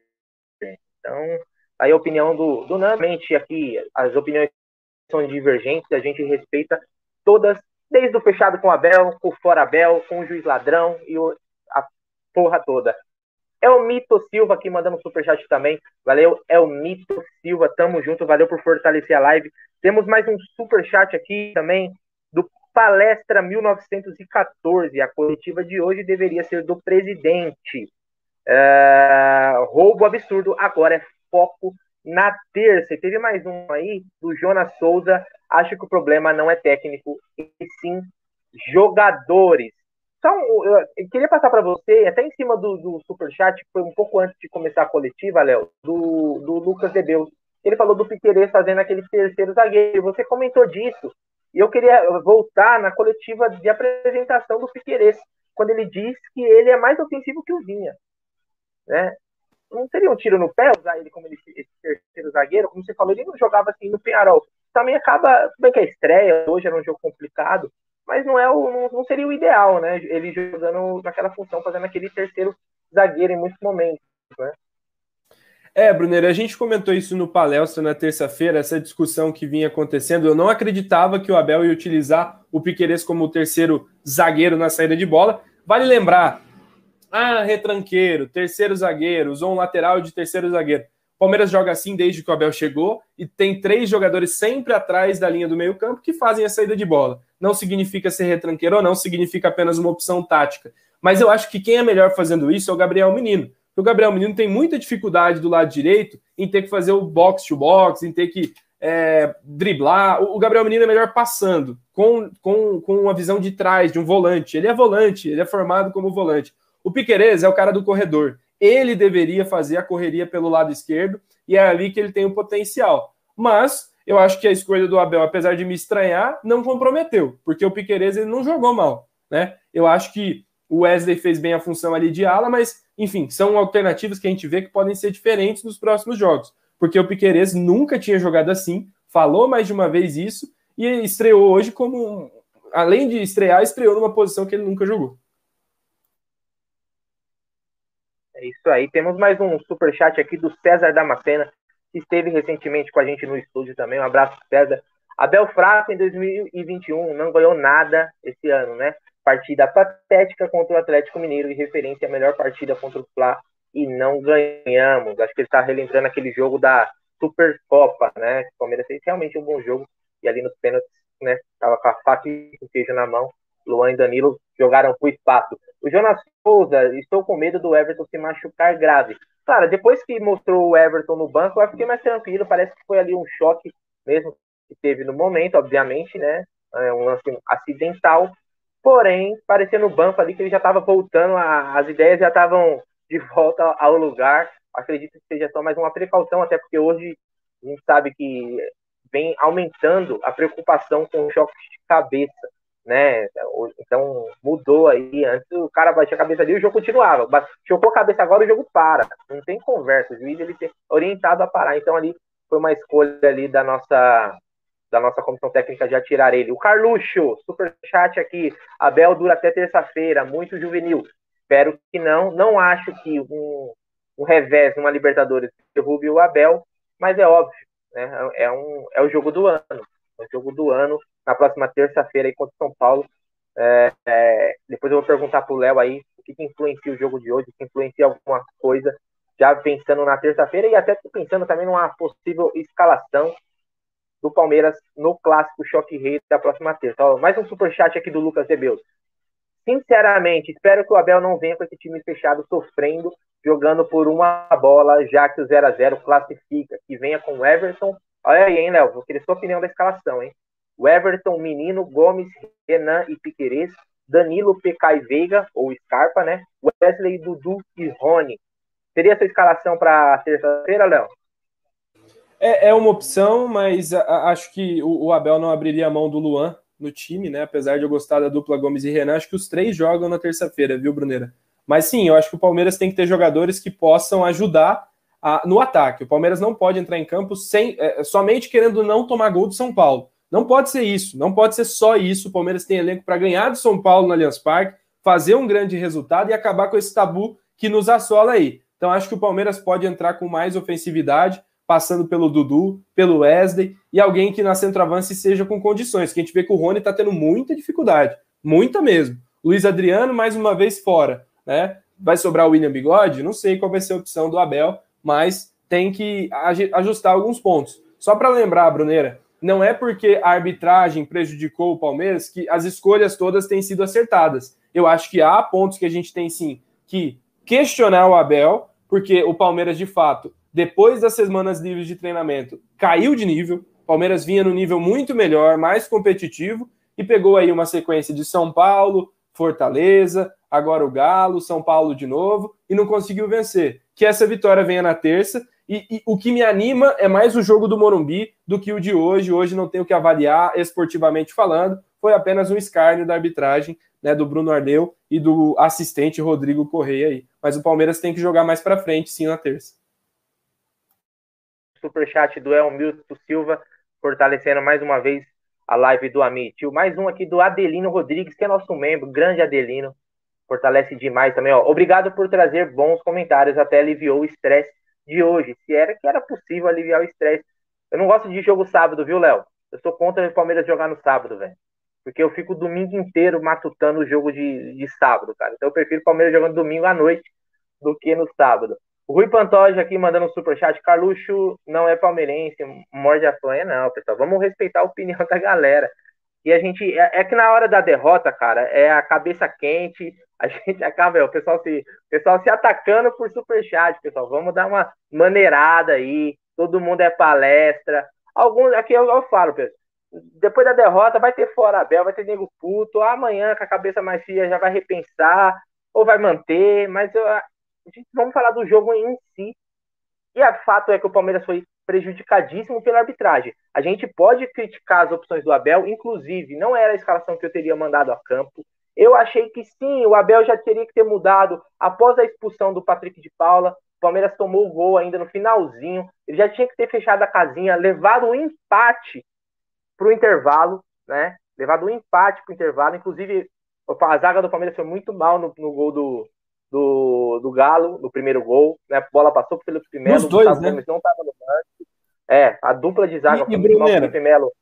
Então, aí a opinião do, do Nando. Aqui, as opiniões são divergentes, a gente respeita todas, desde o fechado com o Abel, com o fora Abel, com o juiz ladrão e o, a porra toda. É o Mito Silva aqui mandando superchat também. Valeu, é o Mito Silva. Tamo junto, valeu por fortalecer a live. Temos mais um superchat aqui também do Palestra 1914. A coletiva de hoje deveria ser do presidente. É... Roubo absurdo. Agora é foco na terça. E teve mais um aí do Jonas Souza. Acho que o problema não é técnico, e sim jogadores. Só um, eu, queria passar para você, até em cima do, do superchat, que foi um pouco antes de começar a coletiva, Léo, do, do Lucas Debeus. Ele falou do Piquerez fazendo aquele terceiro zagueiro. Você comentou disso. E eu queria voltar na coletiva de apresentação do Piquerez, quando ele diz que ele é mais ofensivo que o Vinha. Né? Não seria um tiro no pé usar ele como ele, esse terceiro zagueiro? Como você falou, ele não jogava assim no Penharol. Também acaba, bem que a estreia hoje era um jogo complicado, mas não, é o, não, seria o ideal, né? Ele jogando naquela função, fazendo aquele terceiro zagueiro em muitos momentos, né? É, Brunner, a gente comentou isso no palestra na terça-feira, essa discussão que vinha acontecendo. Eu não acreditava que o Abel ia utilizar o Piqueires como o terceiro zagueiro na saída de bola. Vale lembrar, ah, retranqueiro, terceiro zagueiro, usou um lateral de terceiro zagueiro. Palmeiras joga assim desde que o Abel chegou e tem três jogadores sempre atrás da linha do meio-campo que fazem a saída de bola. Não significa ser retranqueiro ou não, significa apenas uma opção tática. Mas eu acho que quem é melhor fazendo isso é o Gabriel Menino. O Gabriel Menino tem muita dificuldade do lado direito em ter que fazer o box to box, em ter que é, driblar. O Gabriel Menino é melhor passando, com, com, com uma visão de trás, de um volante. Ele é volante, ele é formado como volante. O Piquerez é o cara do corredor ele deveria fazer a correria pelo lado esquerdo e é ali que ele tem o potencial. Mas eu acho que a escolha do Abel, apesar de me estranhar, não comprometeu, porque o Piqueires ele não jogou mal, né? Eu acho que o Wesley fez bem a função ali de ala, mas, enfim, são alternativas que a gente vê que podem ser diferentes nos próximos jogos, porque o Piqueires nunca tinha jogado assim, falou mais de uma vez isso, e estreou hoje como, além de estrear, estreou numa posição que ele nunca jogou. É isso aí. Temos mais um super chat aqui do César Damascena, que esteve recentemente com a gente no estúdio também. Um abraço, César. Abel Fraco em 2021 não ganhou nada esse ano, né? Partida patética contra o Atlético Mineiro e referência à melhor partida contra o Fla e não ganhamos. Acho que ele está relembrando aquele jogo da Supercopa, né? O Palmeiras fez realmente um bom jogo e ali nos pênaltis, né? Tava com a faca e o queijo na mão. Luan e Danilo jogaram pro espaço. O Jonas Souza, estou com medo do Everton se machucar grave. Claro, depois que mostrou o Everton no banco, eu fiquei mais tranquilo. Parece que foi ali um choque mesmo que teve no momento, obviamente, né? É um lance acidental. Porém, parecia no banco ali que ele já estava voltando, a, as ideias já estavam de volta ao lugar. Acredito que seja só mais uma precaução, até porque hoje a gente sabe que vem aumentando a preocupação com choques de cabeça né? Então mudou aí. Antes o cara batia a cabeça ali, o jogo continuava. Chocou a cabeça agora, o jogo para. Não tem conversa. O juiz ele tem orientado a parar. Então ali foi uma escolha ali da nossa da nossa comissão técnica já tirar ele. O Carluxo, super chat aqui. Abel dura até terça-feira, muito juvenil. Espero que não. Não acho que um, um revés numa Libertadores derrube o Abel, mas é óbvio, né? É um é o jogo do ano. É o jogo do ano na próxima terça-feira aí contra o São Paulo. É, é, depois eu vou perguntar para o Léo aí o que, que, influencia o jogo de hoje, que influencia alguma coisa, já pensando na terça-feira e até pensando também numa possível escalação do Palmeiras no clássico Choque Rei da próxima terça. Ó, mais um super chat aqui do Lucas Debeus. Sinceramente, espero que o Abel não venha com esse time fechado sofrendo, jogando por uma bola, já que o 0 a 0 classifica. Que venha com o Everton. Olha aí, hein, Léo? Vou querer sua opinião da escalação, hein? O Everton, Menino, Gomes, Renan e Piquerez, Danilo, PK e Veiga, ou Scarpa, né? Wesley, Dudu e Rony. Seria essa escalação para terça-feira, Léo? É, é, uma opção, mas a, acho que o, o, Abel não abriria a mão do Luan no time, né? Apesar de eu gostar da dupla Gomes e Renan, acho que os três jogam na terça-feira, viu, Bruneira? Mas sim, eu acho que o Palmeiras tem que ter jogadores que possam ajudar a, no ataque. O Palmeiras não pode entrar em campo sem é, somente querendo não tomar gol do São Paulo. Não pode ser isso, não pode ser só isso. O Palmeiras tem elenco para ganhar do São Paulo no Allianz Parque, fazer um grande resultado e acabar com esse tabu que nos assola aí. Então acho que o Palmeiras pode entrar com mais ofensividade, passando pelo Dudu, pelo Wesley e alguém que na centroavance seja com condições, que a gente vê que o Rony está tendo muita dificuldade, muita mesmo. Luiz Adriano mais uma vez fora, né? Vai sobrar o William Bigode? Não sei qual vai ser a opção do Abel, mas tem que ajustar alguns pontos. Só para lembrar, Bruneira, não é porque a arbitragem prejudicou o Palmeiras que as escolhas todas têm sido acertadas. Eu acho que há pontos que a gente tem sim que questionar o Abel, porque o Palmeiras, de fato, depois das semanas livres de treinamento, caiu de nível. O Palmeiras vinha no nível muito melhor, mais competitivo, e pegou aí uma sequência de São Paulo, Fortaleza, agora o Galo, São Paulo de novo, e não conseguiu vencer. Que essa vitória venha na terça e, e, o que me anima é mais o jogo do Morumbi do que o de hoje. Hoje não tenho que avaliar esportivamente falando. Foi apenas um escárnio da arbitragem né, do Bruno Ardeu e do assistente Rodrigo Correia aí. Mas o Palmeiras tem que jogar mais para frente, sim, na terça. Superchat do Elmilton Silva, fortalecendo mais uma vez a live do Amit. Mais um aqui do Adelino Rodrigues, que é nosso membro, grande Adelino. Fortalece demais também. Ó. Obrigado por trazer bons comentários, até aliviou o estresse de hoje, se era que era possível aliviar o estresse. Eu não gosto de jogo sábado, viu, Léo? Eu sou contra o Palmeiras jogar no sábado, velho. Porque eu fico o domingo inteiro matutando o jogo de, de sábado, cara. Então eu prefiro o Palmeiras jogando domingo à noite do que no sábado. O Rui Pantoja aqui mandando um superchat. Carluxo não é palmeirense, morde a fanha, não, pessoal. Vamos respeitar a opinião da galera. E a gente. É, é, que na hora da derrota, cara, é a cabeça quente, a gente acaba, é, o pessoal se, pessoal se atacando por superchat, pessoal. Vamos dar uma maneirada aí. Todo mundo é palestra. Alguns, aqui eu, eu falo, pessoal. Depois da derrota, vai ter fora Abel, vai ter nego puto. Amanhã, com a cabeça mais fria, já vai repensar, ou vai manter. Mas eu, vamos falar do jogo em si. E o fato é que o Palmeiras foi prejudicadíssimo pela arbitragem. A gente pode criticar as opções do Abel, inclusive, não era a escalação que eu teria mandado a campo. Eu achei que sim, o Abel já teria que ter mudado após a expulsão do Patrick de Paula. O Palmeiras tomou o gol ainda no finalzinho. Ele já tinha que ter fechado a casinha, levado o um empate para o intervalo, né? Levado um empate para o intervalo. Inclusive, a zaga do Palmeiras foi muito mal no, no gol do, do, do Galo, no primeiro gol. Né? A bola passou pelo Felipe Melo. Os dois, né? Gomes não estava no lance. É, a dupla de zaga e, mal Felipe Melo.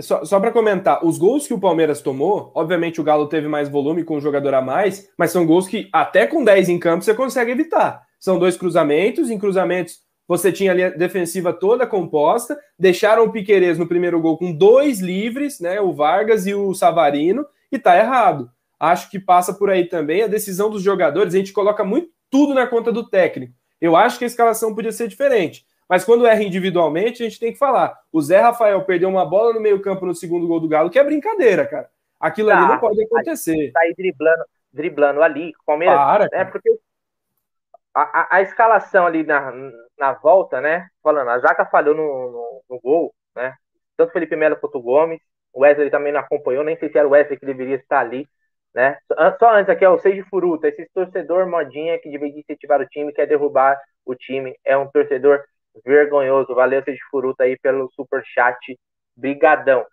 Só, só para comentar, os gols que o Palmeiras tomou, obviamente o Galo teve mais volume com um jogador a mais, mas são gols que até com 10 em campo você consegue evitar. São dois cruzamentos, em cruzamentos você tinha ali a defensiva toda composta, deixaram o Piquerez no primeiro gol com dois livres, né, o Vargas e o Savarino, e tá errado. Acho que passa por aí também a decisão dos jogadores, a gente coloca muito tudo na conta do técnico. Eu acho que a escalação podia ser diferente. Mas quando erra individualmente, a gente tem que falar. O Zé Rafael perdeu uma bola no meio-campo no segundo gol do Galo, que é brincadeira, cara. Aquilo tá, ali não pode acontecer. Tá aí driblando, driblando ali. Palmeiras, Para, né, porque a, a, a, escalação ali na, na volta, né? Falando, a Zaca falhou no, no, no gol, né? Tanto Felipe Melo quanto o Gomes. O Wesley também não acompanhou, nem sei se era o Wesley que deveria estar ali. Né? Só antes aqui é o Seiji Furuta, esse torcedor modinha que de vez de incentivar o time, quer derrubar o time, é um torcedor vergonhoso. Valeu, Seiji Furuta, aí pelo super chat. Brigadão.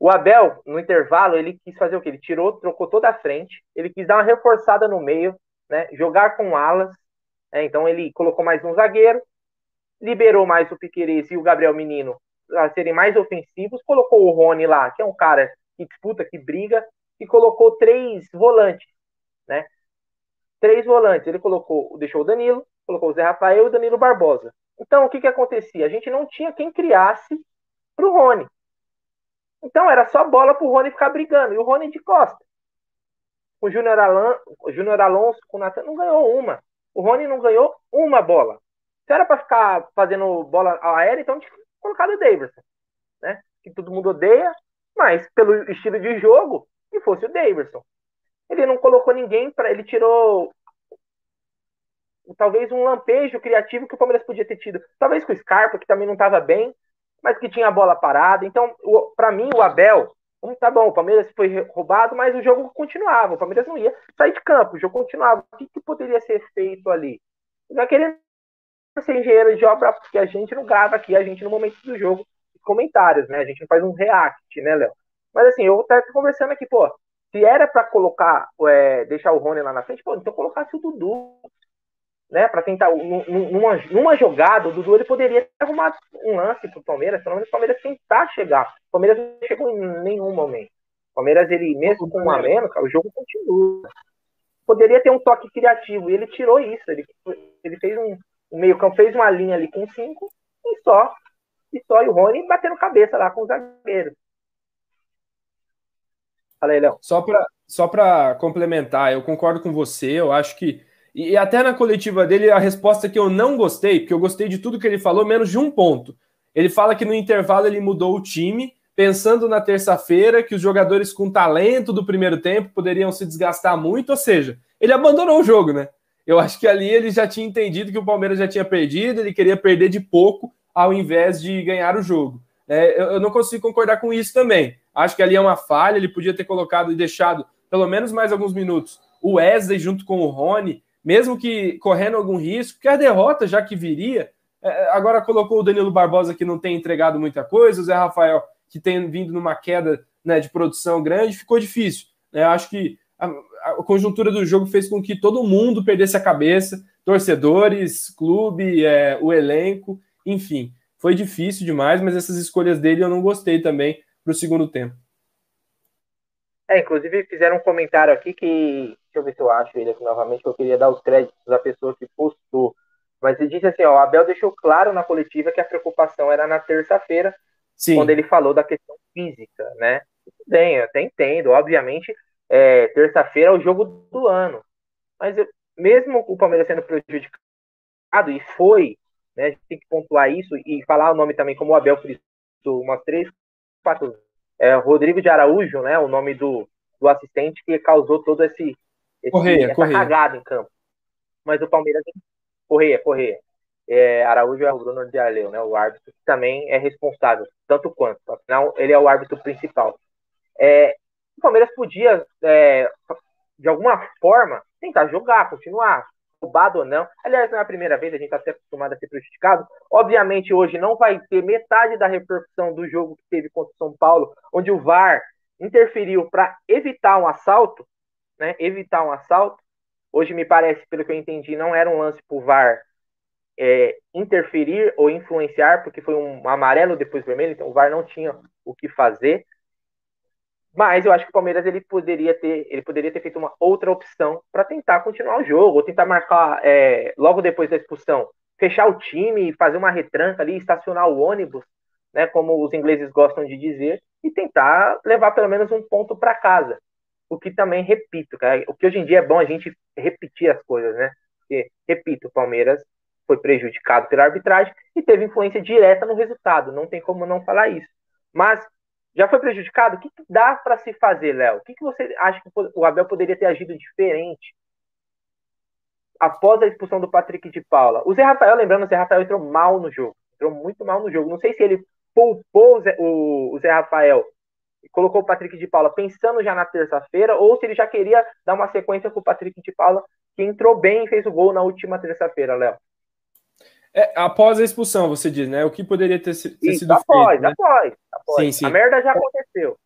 O Abel, no intervalo, ele quis fazer o quê? Ele tirou, trocou toda a frente, ele quis dar uma reforçada no meio, né? Jogar com alas. Né? Então ele colocou mais um zagueiro, liberou mais o Piqueires e o Gabriel Menino a serem mais ofensivos, colocou o Rony lá, que é um cara que disputa, que briga, e colocou três volantes, né? Três volantes. Ele colocou, deixou o Danilo, colocou o Zé Rafael e o Danilo Barbosa. Então, o que que acontecia? A gente não tinha quem criasse pro Rony. Então, era só bola pro Rony ficar brigando. E o Rony de costa. O Júnior Alonso com o Natan não ganhou uma. O Rony não ganhou uma bola. Se era para ficar fazendo bola aérea, então tinha colocado o Davidson, né? Que todo mundo odeia, mas pelo estilo de jogo, que fosse o Davidson. Ele não colocou ninguém para. Ele tirou talvez um lampejo criativo que o Palmeiras podia ter tido. Talvez com o Scarpa, que também não estava bem, mas que tinha a bola parada. Então, para mim, o Abel, tá bom, o Palmeiras foi roubado, mas o jogo continuava. O Palmeiras não ia sair de campo, o jogo continuava. O que, que poderia ser feito ali? Não é querendo ser engenheiro de obra, porque a gente não grava aqui, a gente no momento do jogo, comentários, né? A gente não faz um react, né, Léo? Mas assim, eu tava conversando aqui, pô, se era para colocar, é, deixar o Rony lá na frente, pô, então colocasse o Dudu, né, para tentar, numa, numa jogada, o Dudu ele poderia arrumar um lance pro Palmeiras, pelo menos o Palmeiras tentar chegar. O Palmeiras não chegou em nenhum momento. O Palmeiras, ele, mesmo com um a menos, o jogo continua. Poderia ter um toque criativo, e ele tirou isso, ele, ele fez um, um meio campo, fez uma linha ali com cinco, e só, e só, e o Rony batendo cabeça lá com os zagueiros. Fala aí, Léo. Só para só complementar, eu concordo com você, eu acho que. E até na coletiva dele, a resposta que eu não gostei, porque eu gostei de tudo que ele falou, menos de um ponto. Ele fala que no intervalo ele mudou o time, pensando na terça-feira que os jogadores com talento do primeiro tempo poderiam se desgastar muito, ou seja, ele abandonou o jogo, né? Eu acho que ali ele já tinha entendido que o Palmeiras já tinha perdido, ele queria perder de pouco ao invés de ganhar o jogo. É, eu, eu não consigo concordar com isso também. Acho que ali é uma falha, ele podia ter colocado e deixado pelo menos mais alguns minutos o Wesley junto com o Rony, mesmo que correndo algum risco, que a derrota já que viria, é, agora colocou o Danilo Barbosa que não tem entregado muita coisa, o Zé Rafael que tem vindo numa queda né, de produção grande, ficou difícil. Né? Acho que a, a, conjuntura do jogo fez com que todo mundo perdesse a cabeça, torcedores, clube, é, o elenco, enfim. Foi difícil demais, mas essas escolhas dele eu não gostei também para o segundo tempo. É, inclusive fizeram um comentário aqui que. Deixa eu ver se eu acho ele aqui novamente, que eu queria dar os créditos à pessoa que postou. Mas ele disse assim: ó, o Abel deixou claro na coletiva que a preocupação era na terça-feira, quando ele falou da questão física, né? Tudo bem, eu até entendo. Obviamente, é, terça-feira é o jogo do ano. Mas eu, mesmo o Palmeiras sendo prejudicado, e foi né? A gente tem que pontuar isso e falar o nome também, como o Abel frisou umas três, quatro. É, Rodrigo de Araújo, né? O nome do, do assistente que causou todo esse, esse correia, essa correia. cagada em campo. Mas o Palmeiras. Correia, correia. é, Araújo é o Bruno de Arleu, né? O árbitro que também é responsável, tanto quanto. Afinal, ele é o árbitro principal. É, o Palmeiras podia, é, de alguma forma, tentar jogar, continuar, roubado ou não. Aliás, não é a primeira vez, a gente está acostumado a ser prejudicado. Obviamente, hoje não vai ter metade da repercussão do jogo que teve contra o São Paulo, onde o VAR interferiu para evitar um assalto, né? Evitar um assalto. Hoje, me parece, pelo que eu entendi, não era um lance para o VAR é, interferir ou influenciar, porque foi um amarelo depois vermelho, então o VAR não tinha o que fazer. Mas eu acho que o Palmeiras ele poderia ter, ele poderia ter feito uma outra opção para tentar continuar o jogo, ou tentar marcar é, logo depois da expulsão, fechar o time, fazer uma retranca ali, estacionar o ônibus, né, como os ingleses gostam de dizer, e tentar levar pelo menos um ponto para casa. O que também repito, cara, o que hoje em dia é bom a gente repetir as coisas, né? Porque, repito, o Palmeiras foi prejudicado pela arbitragem e teve influência direta no resultado. Não tem como não falar isso. Mas já foi prejudicado? O que, que dá para se fazer, Léo? O que, que você acha que o Abel poderia ter agido diferente após a expulsão do Patrick de Paula? O Zé Rafael, lembrando, o Zé Rafael entrou mal no jogo. Entrou muito mal no jogo. Não sei se ele poupou o Zé, o, o Zé Rafael e colocou o Patrick de Paula pensando já na terça-feira, ou se ele já queria dar uma sequência com o Patrick de Paula, que entrou bem e fez o gol na última terça-feira, Léo. É, após a expulsão, você diz, né? O que poderia ter, ter Isso, sido após, feito. Né? Após, após. Sim, sim. A merda já aconteceu.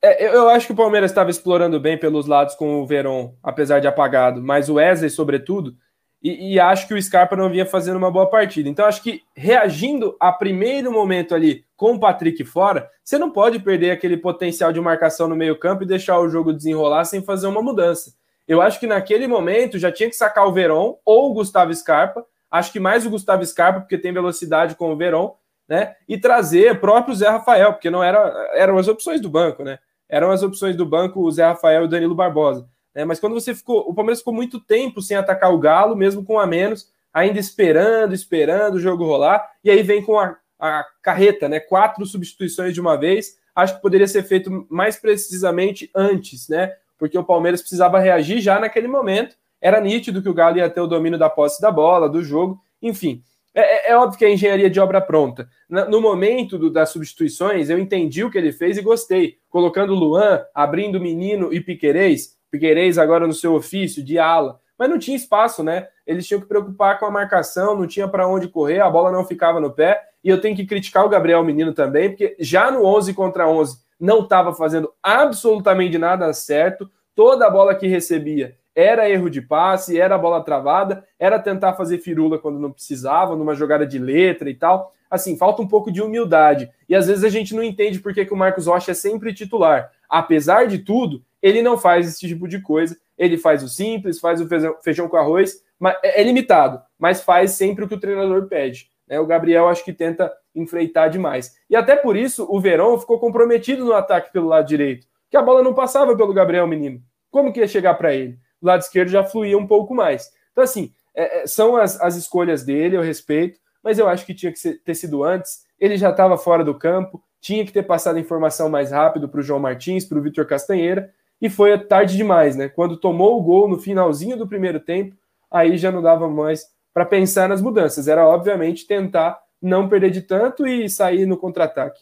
É, eu acho que o Palmeiras estava explorando bem pelos lados com o Verón, apesar de apagado, mas o Wesley, sobretudo, e, e, acho que o Scarpa não vinha fazendo uma boa partida. Então, acho que reagindo a primeiro momento ali com o Patrick fora, você não pode perder aquele potencial de marcação no meio-campo e deixar o jogo desenrolar sem fazer uma mudança. Eu acho que naquele momento já tinha que sacar o Verón ou o Gustavo Scarpa Acho que mais o Gustavo Scarpa, porque tem velocidade com o Verón, né? E trazer próprio Zé Rafael, porque não era, eram as opções do banco, né? Eram as opções do banco o Zé Rafael e o Danilo Barbosa. Né? Mas quando você ficou. O Palmeiras ficou muito tempo sem atacar o Galo, mesmo com a menos, ainda esperando, esperando o jogo rolar, e aí vem com a, a carreta, né? Quatro substituições de uma vez. Acho que poderia ser feito mais precisamente antes, né? Porque o Palmeiras precisava reagir já naquele momento era nítido que o Galo ia ter o domínio da posse da bola, do jogo, enfim. É, é, é óbvio que é engenharia de obra pronta. No momento do, das substituições, eu entendi o que ele fez e gostei. Colocando o Luan, abrindo o Menino e Piquerez, Piquerez agora no seu ofício de ala, mas não tinha espaço, né? Eles tinham que preocupar com a marcação, não tinha para onde correr, a bola não ficava no pé. E eu tenho que criticar o Gabriel Menino também, porque já no 11 contra 11 não estava fazendo absolutamente nada certo. Toda a bola que recebia era erro de passe, era bola travada, era tentar fazer firula quando não precisava, numa jogada de letra e tal. Assim, falta um pouco de humildade. E às vezes a gente não entende por que, que o Marcos Rocha é sempre titular. Apesar de tudo, ele não faz esse tipo de coisa. Ele faz o simples, faz o feijão com arroz, mas é, é limitado, mas faz sempre o que o treinador pede. Né? O Gabriel acho que tenta enfreitar demais. E até por isso o Verão ficou comprometido no ataque pelo lado direito, que a bola não passava pelo Gabriel Menino. Como que ia chegar para ele? Do lado esquerdo já fluía um pouco mais. Então, assim, é, é, são as, as escolhas dele, eu respeito, mas eu acho que tinha que ser, ter sido antes. Ele já estava fora do campo, tinha que ter passado a informação mais rápido para o João Martins, para o Vitor Castanheira, e foi tarde demais, né? Quando tomou o gol no finalzinho do primeiro tempo, aí já não dava mais para pensar nas mudanças. Era, obviamente, tentar não perder de tanto e sair no contra-ataque.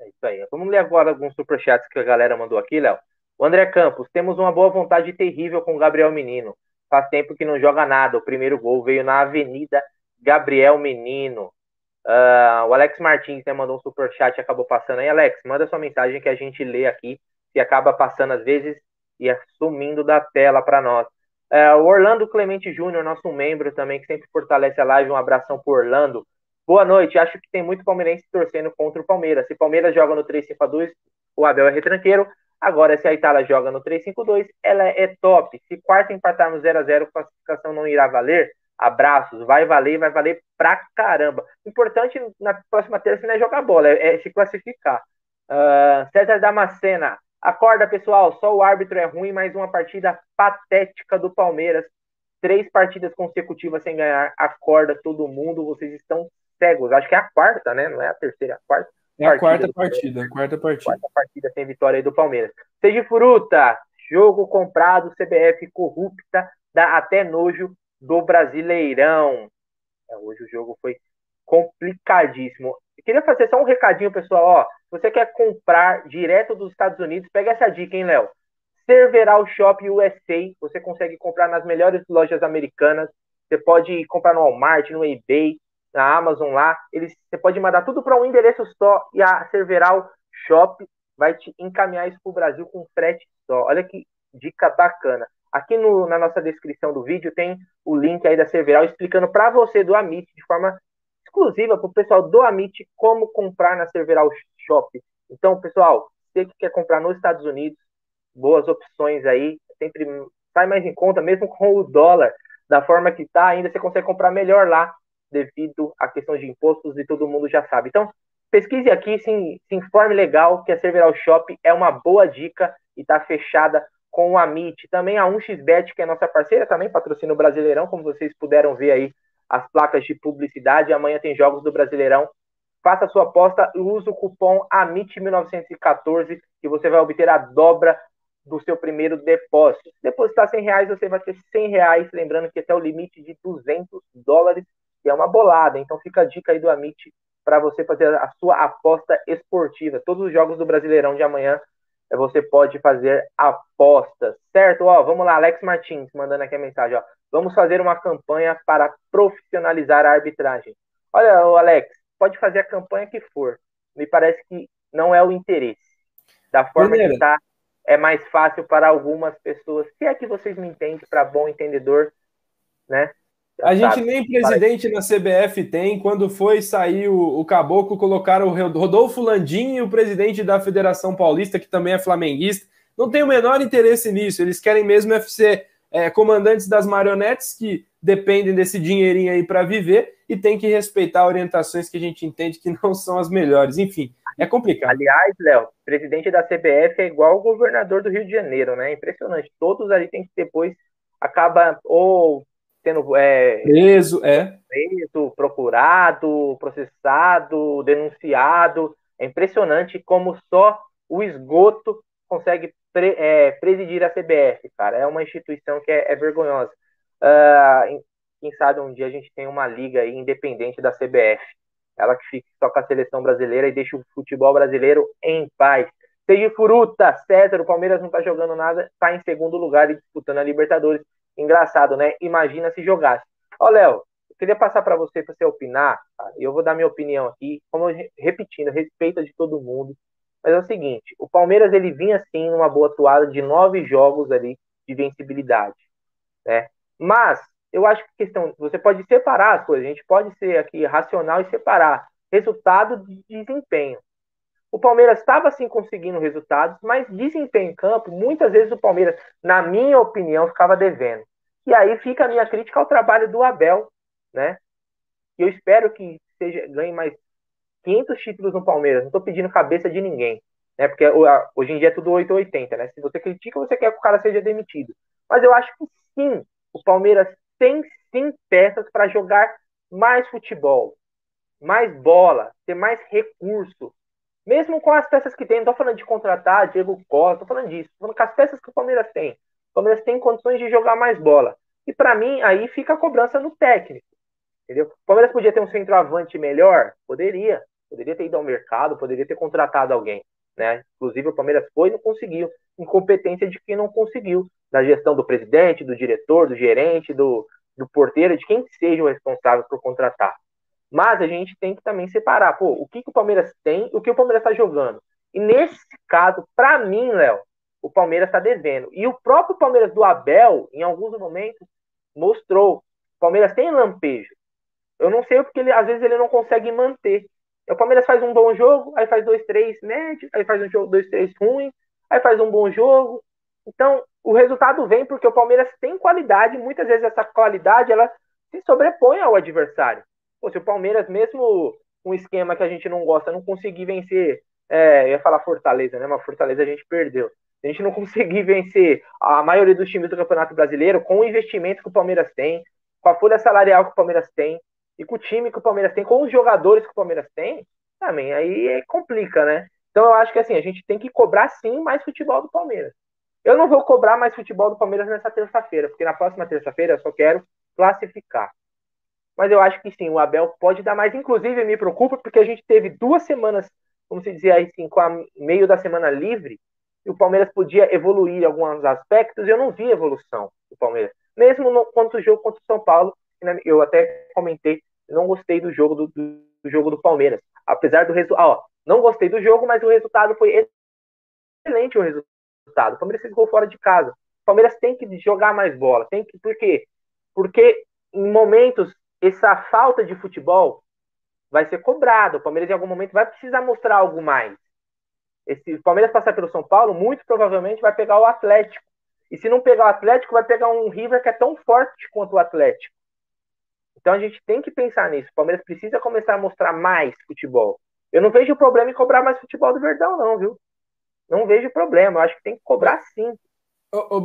É isso aí. Vamos ler agora alguns superchats que a galera mandou aqui, Léo. O André Campos, temos uma boa vontade terrível com o Gabriel Menino. Faz tempo que não joga nada. O primeiro gol veio na Avenida Gabriel Menino. Uh, o Alex Martins né, mandou um super chat e acabou passando aí. Alex, manda sua mensagem que a gente lê aqui. Se acaba passando às vezes e é sumindo da tela para nós. Uh, o Orlando Clemente Júnior, nosso membro também, que sempre fortalece a live. Um abração pro Orlando. Boa noite. Acho que tem muito palmeirense torcendo contra o Palmeiras. Se Palmeiras joga no 3-5-2, o Abel é retranqueiro. Agora, se a Itália joga no 3-5-2, ela é top. Se quarta empatarmos 0x0, classificação não irá valer. Abraços, vai valer, vai valer pra caramba. Importante na próxima terça não é jogar bola, é, é se classificar. Uh, César Damascena, acorda pessoal, só o árbitro é ruim, mais uma partida patética do Palmeiras. Três partidas consecutivas sem ganhar, acorda todo mundo, vocês estão cegos. Acho que é a quarta, né? Não é a terceira, é a quarta. É a quarta partida, a quarta partida. Quarta partida sem vitória aí do Palmeiras. Seja fruta, jogo comprado, CBF corrupta, dá até nojo do Brasileirão. É, hoje o jogo foi complicadíssimo. Eu queria fazer só um recadinho, pessoal. Ó, você quer comprar direto dos Estados Unidos, pega essa dica, hein, Léo? Cerveral Shop USA, você consegue comprar nas melhores lojas americanas. Você pode comprar no Walmart, no eBay, na Amazon lá. Eles, você pode mandar tudo para um endereço só e a Cerveral Shop vai te encaminhar isso para o Brasil com frete só. Olha que dica bacana. Aqui no, na nossa descrição do vídeo tem o link aí da Cerveral explicando para você do Amit de forma exclusiva para o pessoal do Amit como comprar na Cerveral Shop. Então, pessoal, você que quer comprar nos Estados Unidos, boas opções aí, sempre sai mais em conta, mesmo com o dólar da forma que está, ainda você consegue comprar melhor lá, devido à questão de impostos e todo mundo já sabe. Então, pesquise aqui, se, se informe legal que a Cerveral Shop é uma boa dica e está fechada com o Amit. Também a 1xBet, que é nossa parceira, também patrocina o Brasileirão, como vocês puderam ver aí as placas de publicidade. Amanhã tem jogos do Brasileirão. Faça sua aposta e use o cupom AMIT1914 que você vai obter a dobra do seu primeiro depósito. Se depositar 100 reais, você vai ter 100 reais, lembrando que até o limite de 200 dólares, que é uma bolada. Então fica a dica aí do Amit para você fazer a sua aposta esportiva. Todos os jogos do Brasileirão de amanhã você pode fazer apostas, certo? Ó, vamos lá, Alex Martins mandando aqui a mensagem, ó. Vamos fazer uma campanha para profissionalizar a arbitragem. Olha, Alex, pode fazer a campanha que for. Me parece que não é o interesse. Da forma Primeiro. que está, é mais fácil para algumas pessoas. Se é que vocês me entendem, para bom entendedor, né? A gente nem presidente na CBF tem. Quando foi sair o, o Caboclo, colocaram o Rodolfo Landim e o presidente da Federação Paulista, que também é flamenguista. Não tem o menor interesse nisso. Eles querem mesmo ser é, comandantes das marionetes que dependem desse dinheirinho aí para viver e tem que respeitar orientações que a gente entende que não são as melhores. Enfim, é complicado. Aliás, Léo, presidente da CBF é igual o governador do Rio de Janeiro, né? Impressionante. Todos ali tem que depois acaba ou sendo é, preso, é. preso, procurado, processado, denunciado. É impressionante como só o esgoto consegue pre, é, presidir a CBF, cara. É uma instituição que é, é vergonhosa. Uh, quem sabe um dia a gente tem uma liga independente da CBF. Ela que fique só com a seleção brasileira e deixa o futebol brasileiro em paz. Seja fruta, César, o Palmeiras não tá jogando nada, tá em segundo lugar e disputando a Libertadores. Engraçado, né? Imagina se jogasse. Ó, Léo, eu queria passar para você, para você opinar, tá? eu vou dar minha opinião aqui, como repetindo, respeito de todo mundo. Mas é o seguinte, o Palmeiras ele vinha assim numa boa atuada de nove jogos ali de vencibilidade, né? Mas eu acho que questão, você pode separar as coisas, a gente pode ser aqui racional e separar resultado de desempenho. O Palmeiras estava sim conseguindo resultados, mas desempenho em campo, muitas vezes o Palmeiras, na minha opinião, ficava devendo. E aí fica a minha crítica ao trabalho do Abel, né? Eu espero que seja ganhe mais 500 títulos no Palmeiras. Não estou pedindo cabeça de ninguém, né? Porque hoje em dia é tudo 880, né? Se você critica, você quer que o cara seja demitido. Mas eu acho que sim, o Palmeiras tem sim peças para jogar mais futebol, mais bola, ter mais recurso, mesmo com as peças que tem, não tô falando de contratar Diego Costa, tô falando disso, tô falando com as peças que o Palmeiras tem. O Palmeiras tem condições de jogar mais bola. E para mim, aí fica a cobrança no técnico. Entendeu? O Palmeiras podia ter um centroavante melhor? Poderia. Poderia ter ido ao mercado, poderia ter contratado alguém. Né? Inclusive, o Palmeiras foi e não conseguiu. Incompetência de quem não conseguiu. Da gestão do presidente, do diretor, do gerente, do, do porteiro, de quem seja o responsável por contratar. Mas a gente tem que também separar, pô, o que, que o Palmeiras tem e o que o Palmeiras está jogando. E nesse caso, para mim, Léo, o Palmeiras está devendo. E o próprio Palmeiras do Abel, em alguns momentos, mostrou. O Palmeiras tem lampejo. Eu não sei porque ele, às vezes ele não consegue manter. O Palmeiras faz um bom jogo, aí faz dois, três médios, aí faz um jogo, dois, três ruim, aí faz um bom jogo. Então, o resultado vem porque o Palmeiras tem qualidade, muitas vezes essa qualidade ela se sobrepõe ao adversário. Pô, se o Palmeiras, mesmo um esquema que a gente não gosta, não conseguir vencer, é, ia falar Fortaleza, né? Mas Fortaleza a gente perdeu. Se a gente não conseguir vencer a maioria dos times do Campeonato Brasileiro com o investimento que o Palmeiras tem, com a folha salarial que o Palmeiras tem, e com o time que o Palmeiras tem, com os jogadores que o Palmeiras tem, também aí é, complica, né? Então eu acho que assim, a gente tem que cobrar sim mais futebol do Palmeiras. Eu não vou cobrar mais futebol do Palmeiras nessa terça-feira, porque na próxima terça-feira eu só quero classificar. Mas eu acho que sim, o Abel pode dar mais. Inclusive, me preocupa porque a gente teve duas semanas, como se dizia aí, assim, com a meio da semana livre, e o Palmeiras podia evoluir em alguns aspectos, e eu não vi evolução do Palmeiras. Mesmo no, quanto o jogo contra o São Paulo, eu até comentei, não gostei do jogo do, do jogo do Palmeiras. Apesar do resultado, não gostei do jogo, mas o resultado foi excelente o resultado. O Palmeiras gol fora de casa. O Palmeiras tem que jogar mais bola, tem que, por quê? Porque em momentos essa falta de futebol vai ser cobrada. O Palmeiras, em algum momento, vai precisar mostrar algo mais. Esse, o Palmeiras passar pelo São Paulo, muito provavelmente vai pegar o Atlético. E se não pegar o Atlético, vai pegar um River que é tão forte quanto o Atlético. Então a gente tem que pensar nisso. O Palmeiras precisa começar a mostrar mais futebol. Eu não vejo problema em cobrar mais futebol do Verdão, não, viu? Não vejo problema. Eu acho que tem que cobrar sim. Ô, ô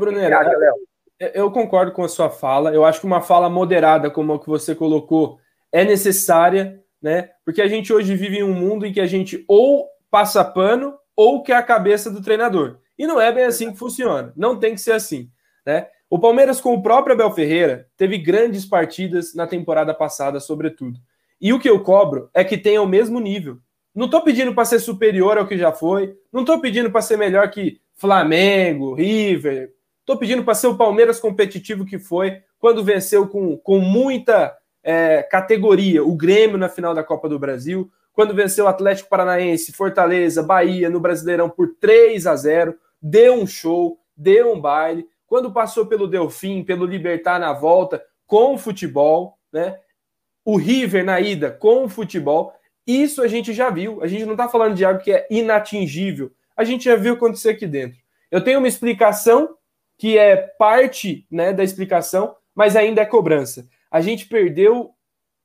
eu concordo com a sua fala. Eu acho que uma fala moderada, como a que você colocou, é necessária, né? Porque a gente hoje vive em um mundo em que a gente ou passa pano ou quer a cabeça do treinador. E não é bem assim que funciona. Não tem que ser assim, né? O Palmeiras, com o próprio Abel Ferreira, teve grandes partidas na temporada passada, sobretudo. E o que eu cobro é que tenha o mesmo nível. Não estou pedindo para ser superior ao que já foi, não estou pedindo para ser melhor que Flamengo, River, Estou pedindo para ser o Palmeiras competitivo que foi quando venceu com, com muita é, categoria o Grêmio na final da Copa do Brasil, quando venceu o Atlético Paranaense, Fortaleza, Bahia no Brasileirão por 3 a 0, deu um show, deu um baile, quando passou pelo Delfim, pelo Libertar na volta, com futebol, né? O River na ida com futebol, isso a gente já viu. A gente não está falando de algo que é inatingível. A gente já viu acontecer aqui dentro. Eu tenho uma explicação que é parte né, da explicação, mas ainda é cobrança. A gente perdeu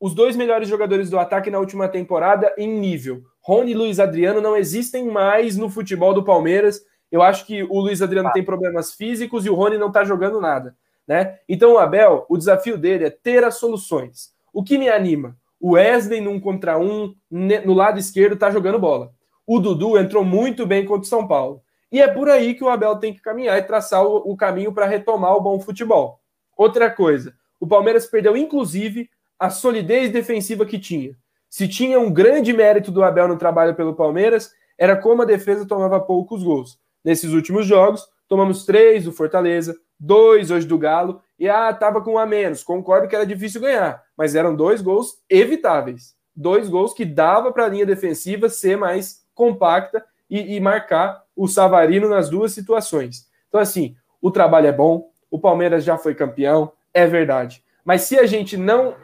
os dois melhores jogadores do ataque na última temporada em nível. Rony e Luiz Adriano não existem mais no futebol do Palmeiras. Eu acho que o Luiz Adriano tem problemas físicos e o Rony não está jogando nada. Né? Então o Abel, o desafio dele é ter as soluções. O que me anima? O Wesley num contra um, no lado esquerdo, está jogando bola. O Dudu entrou muito bem contra o São Paulo. E é por aí que o Abel tem que caminhar e traçar o, o caminho para retomar o bom futebol. Outra coisa, o Palmeiras perdeu, inclusive, a solidez defensiva que tinha. Se tinha um grande mérito do Abel no trabalho pelo Palmeiras, era como a defesa tomava poucos gols. Nesses últimos jogos, tomamos três do Fortaleza, dois hoje do Galo, e ah, tava com um a menos. Concordo que era difícil ganhar, mas eram dois gols evitáveis. Dois gols que dava para a linha defensiva ser mais compacta e, e marcar o Savarino nas duas situações. Então, assim, o trabalho é bom, o Palmeiras já foi campeão, é verdade. Mas se a gente não.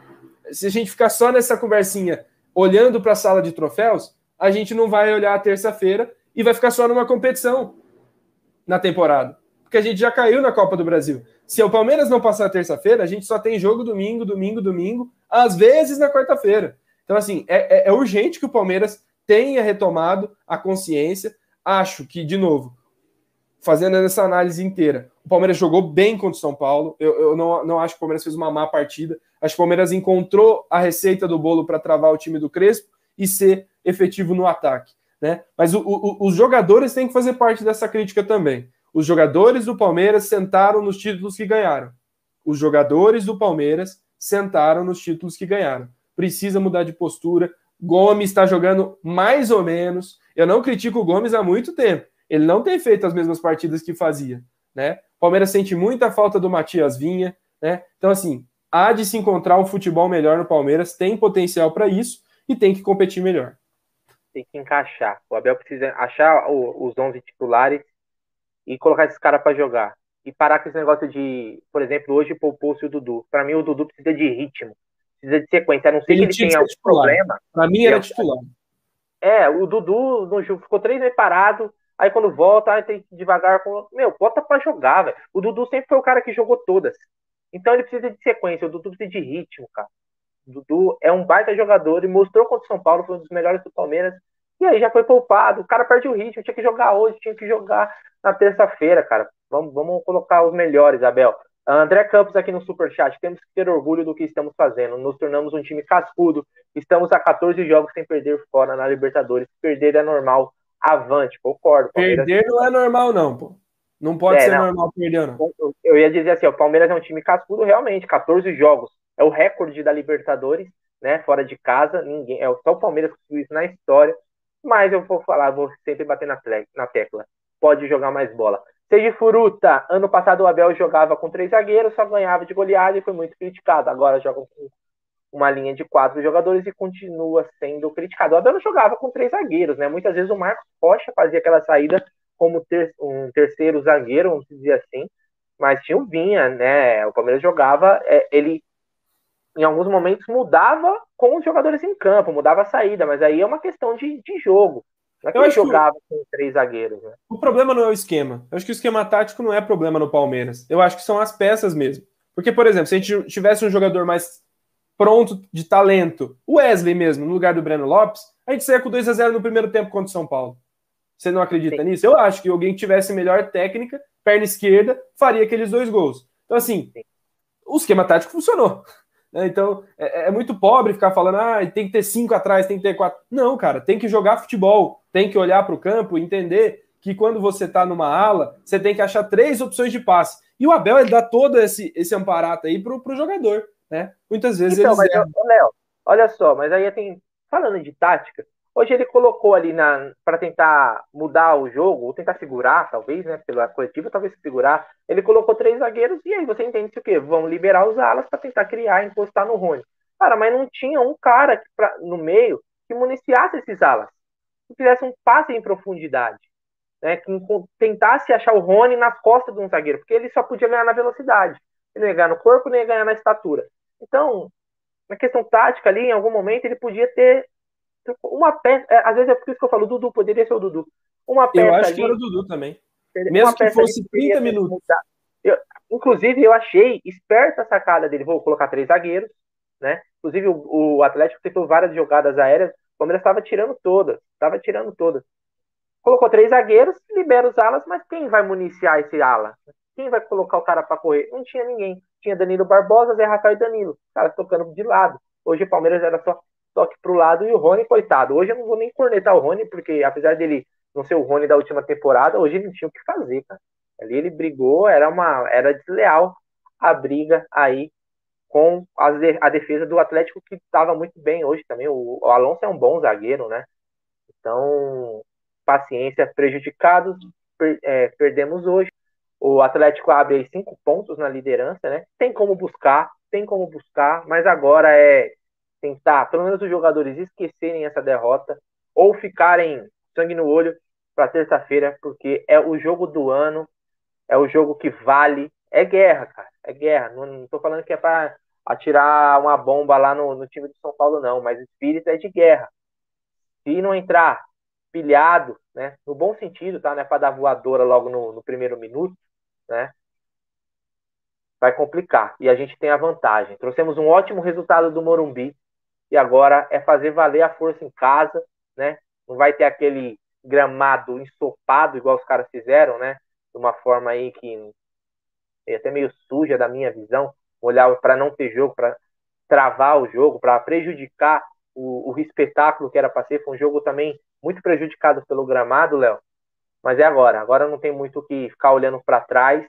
Se a gente ficar só nessa conversinha olhando para a sala de troféus, a gente não vai olhar a terça-feira e vai ficar só numa competição na temporada. Porque a gente já caiu na Copa do Brasil. Se o Palmeiras não passar a terça-feira, a gente só tem jogo domingo, domingo, domingo, às vezes na quarta-feira. Então, assim, é, é, é urgente que o Palmeiras tenha retomado a consciência. Acho que, de novo, fazendo essa análise inteira, o Palmeiras jogou bem contra o São Paulo. Eu, eu não, não acho que o Palmeiras fez uma má partida. Acho que o Palmeiras encontrou a receita do bolo para travar o time do Crespo e ser efetivo no ataque. Né? Mas o, o, os jogadores têm que fazer parte dessa crítica também. Os jogadores do Palmeiras sentaram nos títulos que ganharam. Os jogadores do Palmeiras sentaram nos títulos que ganharam. Precisa mudar de postura, Gomes está jogando mais ou menos. Eu não critico o Gomes há muito tempo. Ele não tem feito as mesmas partidas que fazia, né? Palmeiras sente muita falta do Matias Vinha, né? Então, assim, há de se encontrar um futebol melhor no Palmeiras, tem potencial para isso e tem que competir melhor. Tem que encaixar. O Abel precisa achar os 11 titulares e colocar esses caras para jogar. E parar com esse negócio de, por exemplo, hoje poupou-se o Dudu. Para mim, o Dudu precisa de ritmo precisa de sequência. A não ser ele que ele tenha algum problema. Para mim era titular. É, o Dudu no jogo ficou três meses parado. Aí quando volta, aí tem que devagar. Com... Meu, bota pra jogar, velho. O Dudu sempre foi o cara que jogou todas. Então ele precisa de sequência. O Dudu precisa de ritmo, cara. O Dudu é um baita jogador e mostrou contra o São Paulo, foi um dos melhores do Palmeiras. E aí já foi poupado. O cara perde o ritmo. Tinha que jogar hoje, tinha que jogar na terça-feira, cara. Vamos, vamos colocar os melhores, Abel. André Campos aqui no Superchat, temos que ter orgulho do que estamos fazendo. Nos tornamos um time cascudo. Estamos a 14 jogos sem perder fora na Libertadores. Perder é normal. Avante, concordo. Palmeiras... Perder não é normal, não, pô. Não pode é, ser não. normal perder, não. Eu ia dizer assim, o Palmeiras é um time cascudo, realmente. 14 jogos. é o recorde da Libertadores, né? Fora de casa, ninguém, é só o Palmeiras que conseguiu isso na história. Mas eu vou falar, vou sempre bater na, na tecla. Pode jogar mais bola. Seja Furuta, ano passado o Abel jogava com três zagueiros, só ganhava de goleada e foi muito criticado. Agora joga com uma linha de quatro jogadores e continua sendo criticado. O Abel não jogava com três zagueiros, né? Muitas vezes o Marcos Rocha fazia aquela saída como ter, um terceiro zagueiro, vamos dizer assim, mas tinha o Vinha, né? O Palmeiras jogava, é, ele em alguns momentos mudava com os jogadores em campo, mudava a saída, mas aí é uma questão de, de jogo. É que eu ele jogava que... com três zagueiros, né? O problema não é o esquema. Eu acho que o esquema tático não é problema no Palmeiras. Eu acho que são as peças mesmo. Porque, por exemplo, se a gente tivesse um jogador mais pronto de talento, o Wesley mesmo, no lugar do Breno Lopes, a gente saia com 2 a 0 no primeiro tempo contra o São Paulo. Você não acredita Sim. nisso? Eu acho que alguém que tivesse melhor técnica, perna esquerda, faria aqueles dois gols. Então, assim, o esquema tático funcionou. Né? Então, é, é, muito pobre ficar falando, ah, tem que ter cinco atrás, tem que ter quatro. Não, cara, tem que jogar futebol, tem que olhar para o campo entender que quando você está numa ala, você tem que achar três opções de passe. E o Abel, ele dá todo esse, esse amparato aí pro, pro jogador, né? Muitas vezes então. Mas, Léo, olha só, mas aí tem... Falando de tática, Hoje ele colocou ali para tentar mudar o jogo, ou tentar segurar, talvez, né? Pela coletiva, talvez segurar. Ele colocou três zagueiros e aí você entende o quê? Vão liberar os alas para tentar criar, encostar no Rony. Cara, mas não tinha um cara pra, no meio que municiasse esses alas, que fizesse um passe em profundidade, né? Que tentasse achar o Rony nas costas de um zagueiro, porque ele só podia ganhar na velocidade. Ele não ia ganhar no corpo, nem ia ganhar na estatura. Então, na questão tática ali, em algum momento, ele podia ter uma peça, é, às vezes é por isso que eu falo, Dudu, poderia ser o Dudu. Uma peça eu acho ali, que era o Dudu também. Mesmo que fosse 30 minutos. Eu, inclusive, eu achei esperta a sacada dele. Vou colocar três zagueiros, né? Inclusive, o, o Atlético tentou várias jogadas aéreas. O Palmeiras estava tirando todas. Estava tirando todas. Colocou três zagueiros, libera os alas, mas quem vai municiar esse ala? Quem vai colocar o cara para correr? Não tinha ninguém. Tinha Danilo Barbosa, Zé Rafael e Danilo. Os caras tocando de lado. Hoje o Palmeiras era só toque pro lado e o Rony, coitado. Hoje eu não vou nem cornetar o Rony, porque apesar dele não ser o Rony da última temporada, hoje ele não tinha o que fazer, cara. Ali ele brigou, era uma era desleal a briga aí com a, defesa do Atlético que estava muito bem hoje também. O, o, Alonso é um bom zagueiro, né? Então, paciência, prejudicados, per, é, perdemos hoje. O Atlético abre aí cinco pontos na liderança, né? Tem como buscar, tem como buscar, mas agora é tentar, pelo menos os jogadores esquecerem essa derrota ou ficarem sangue no olho para terça-feira, porque é o jogo do ano, é o jogo que vale, é guerra, cara, é guerra. Não, tô falando que é para atirar uma bomba lá no, no time de São Paulo, não, mas o espírito é de guerra. Se não entrar pilhado, né, no bom sentido, tá, né, para dar voadora logo no, no primeiro minuto, né, vai complicar. E a gente tem a vantagem. Trouxemos um ótimo resultado do Morumbi, e agora é fazer valer a força em casa, né? Não vai ter aquele gramado ensopado igual os caras fizeram, né? De uma forma aí que é até meio suja da minha visão, olhar para não ter jogo, para travar o jogo, para prejudicar o, o espetáculo que era para ser. Foi um jogo também muito prejudicado pelo gramado, Léo. Mas é agora. Agora não tem muito o que ficar olhando para trás.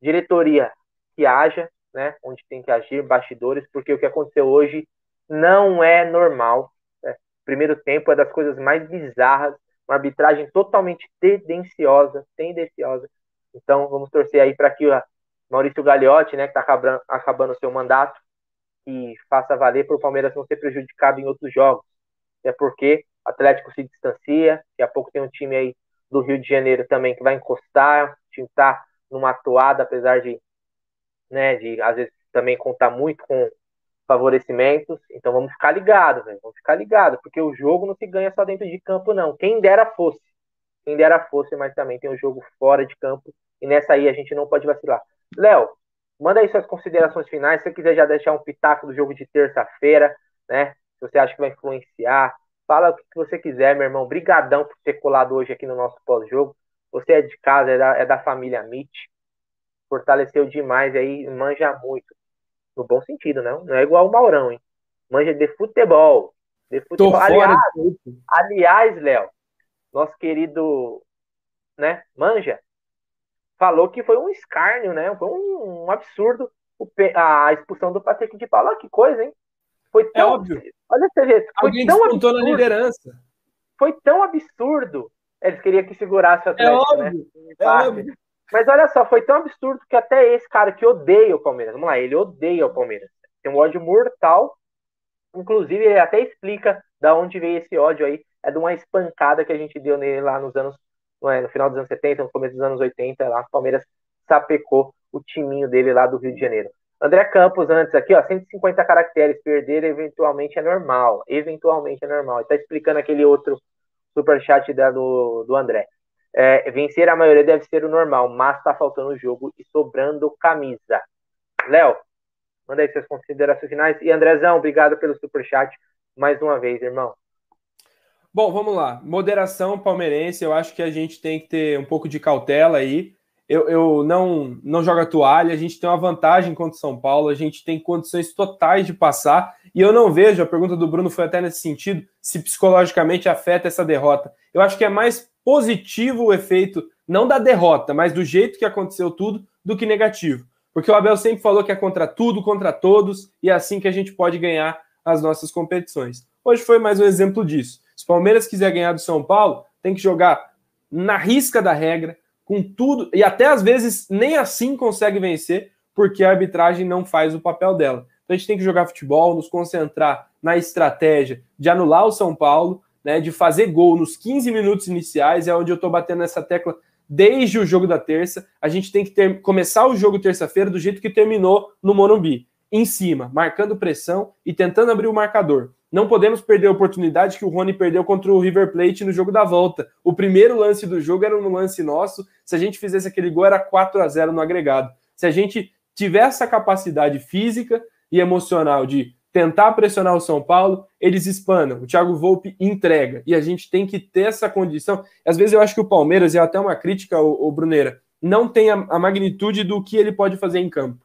Diretoria que haja, né? Onde tem que agir, bastidores, porque o que aconteceu hoje não é normal. Né? Primeiro tempo é das coisas mais bizarras, uma arbitragem totalmente tendenciosa, tendenciosa. Então vamos torcer aí para que o Maurício Gagliotti, né, que está acabando, acabando o seu mandato, que faça valer para o Palmeiras não ser prejudicado em outros jogos. É porque Atlético se distancia, daqui a pouco tem um time aí do Rio de Janeiro também que vai encostar, o time está numa toada, apesar de, né, de às vezes também contar muito com favorecimentos. Então vamos ficar ligados, vamos ficar ligados, porque o jogo não se ganha só dentro de campo, não. Quem dera fosse, quem dera fosse, mas também tem o um jogo fora de campo, e nessa aí a gente não pode vacilar. Léo, manda aí suas considerações finais, se você quiser já deixar um pitaco do jogo de terça-feira, né? Se você acha que vai influenciar, fala o que você quiser, meu irmão. Brigadão por ter colado hoje aqui no nosso pós-jogo. Você é de casa, é da, é da família Mitch. Fortaleceu demais aí, manja muito no bom sentido, né? Não é igual o Maurão, hein? Manja de futebol. De futebol. Tô aliás, fora. aliás, Léo, nosso querido, né, Manja, falou que foi um escárnio, né? Foi um, um absurdo a expulsão do Patrick de Paula. Que coisa, hein? Foi é tão. É óbvio. Olha você vê, foi Alguém tão absurdo. na liderança. Foi tão absurdo. Eles queriam que segurasse o é Atlético, é óbvio, né? É óbvio. Mas olha só, foi tão absurdo que até esse cara que odeia o Palmeiras, vamos lá, ele odeia o Palmeiras. Tem um ódio mortal. Inclusive, ele até explica da onde veio esse ódio aí. É de uma espancada que a gente deu nele lá nos anos, no final dos anos 70, no começo dos anos 80, lá o Palmeiras sapecou o timinho dele lá do Rio de Janeiro. André Campos, antes aqui, ó, 150 caracteres, perder eventualmente é normal. Eventualmente é normal. Está explicando aquele outro superchat da, do, do André. É, vencer a maioria deve ser o normal, mas está faltando o jogo e sobrando camisa. Léo, manda aí suas considerações finais. E Andrezão, obrigado pelo superchat mais uma vez, irmão. Bom, vamos lá. Moderação palmeirense, eu acho que a gente tem que ter um pouco de cautela aí eu, eu não, não jogo a toalha, a gente tem uma vantagem contra o São Paulo, a gente tem condições totais de passar, e eu não vejo, a pergunta do Bruno foi até nesse sentido, se psicologicamente afeta essa derrota. Eu acho que é mais positivo o efeito, não da derrota, mas do jeito que aconteceu tudo, do que negativo. Porque o Abel sempre falou que é contra tudo, contra todos, e é assim que a gente pode ganhar as nossas competições. Hoje foi mais um exemplo disso. Se o Palmeiras quiser ganhar do São Paulo, tem que jogar na risca da regra, com tudo, e até às vezes nem assim consegue vencer, porque a arbitragem não faz o papel dela. Então a gente tem que jogar futebol, nos concentrar na estratégia de anular o São Paulo, né, de fazer gol nos 15 minutos iniciais, é onde eu estou batendo nessa tecla desde o jogo da terça. A gente tem que ter, começar o jogo terça-feira do jeito que terminou no Morumbi, em cima, marcando pressão e tentando abrir o marcador. Não podemos perder a oportunidade que o Rony perdeu contra o River Plate no jogo da volta. O primeiro lance do jogo era um lance nosso. Se a gente fizesse aquele gol, era 4 a 0 no agregado. Se a gente tiver essa capacidade física e emocional de tentar pressionar o São Paulo, eles espanam. O Thiago Volpe entrega. E a gente tem que ter essa condição. Às vezes eu acho que o Palmeiras, e é até uma crítica ao, Bruneira, não tem a, a magnitude do que ele pode fazer em campo.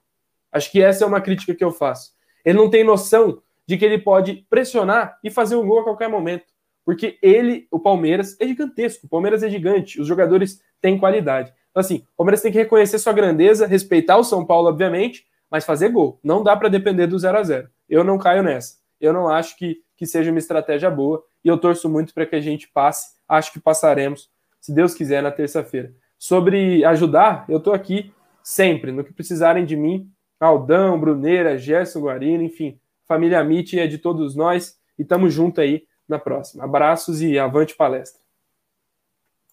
Acho que essa é uma crítica que eu faço. Ele não tem noção de que ele pode pressionar e fazer um gol a qualquer momento. Porque ele, o Palmeiras, é gigantesco. O Palmeiras é gigante. Os jogadores têm qualidade. Então, assim, o Palmeiras tem que reconhecer sua grandeza, respeitar o São Paulo, obviamente, mas fazer gol. Não dá para depender do 0 a 0 Eu não caio nessa. Eu não acho que, que seja uma estratégia boa. E eu torço muito para que a gente passe. Acho que passaremos, se Deus quiser, na terça-feira. Sobre ajudar, eu estou aqui sempre. No que precisarem de mim, Aldão, Bruneira, Gerson Guarino, enfim, família Amit é de todos nós e estamos junto aí na próxima. Abraços e avante palestra.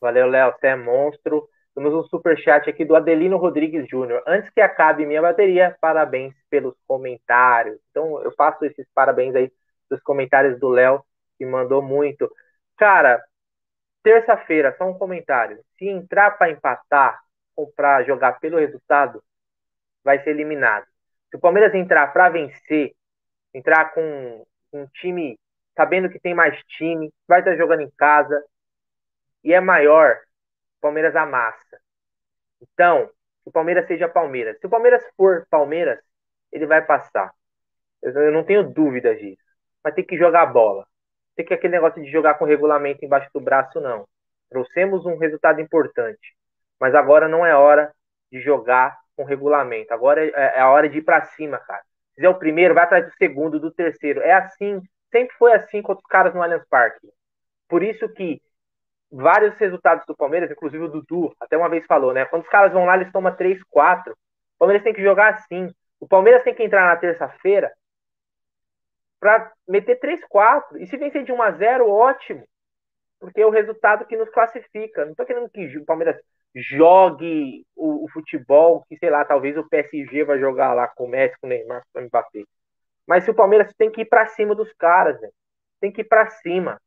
Valeu, Léo, você é monstro. Temos um super chat aqui do Adelino Rodrigues Júnior. Antes que acabe minha bateria, parabéns pelos comentários. Então, eu faço esses parabéns aí dos comentários do Léo, que mandou muito. Cara, terça-feira, só um comentário. Se entrar para empatar ou para jogar pelo resultado, vai ser eliminado. Se o Palmeiras entrar para vencer, entrar com um time sabendo que tem mais time, vai estar jogando em casa e é maior, o Palmeiras amassa. Então, se o Palmeiras seja Palmeiras. Se o Palmeiras for Palmeiras, ele vai passar. Eu não tenho dúvidas disso. Mas tem que jogar bola. Tem que aquele negócio de jogar com regulamento embaixo do braço, não. Trouxemos um resultado importante. Mas agora não é hora de jogar com regulamento. Agora é, é a hora de ir para cima, cara fizer o primeiro, vai atrás do segundo, do terceiro. É assim, sempre foi assim com os caras no Allianz Parque. Por isso que vários resultados do Palmeiras, inclusive o Dudu, até uma vez falou, né? Quando os caras vão lá, eles tomam 3, 4. O Palmeiras tem que jogar assim. O Palmeiras tem que entrar na terça-feira para meter 3, 4. E se vencer de 1 a 0, ótimo. Porque é o resultado que nos classifica. Não tô querendo que o Palmeiras jogue o, o, futebol que, sei lá, talvez o PSG vai jogar lá com o Messi, com o Neymar, com o Mbappé. Mas se o Palmeiras tem que ir para cima dos caras, né? tem que ir para cima.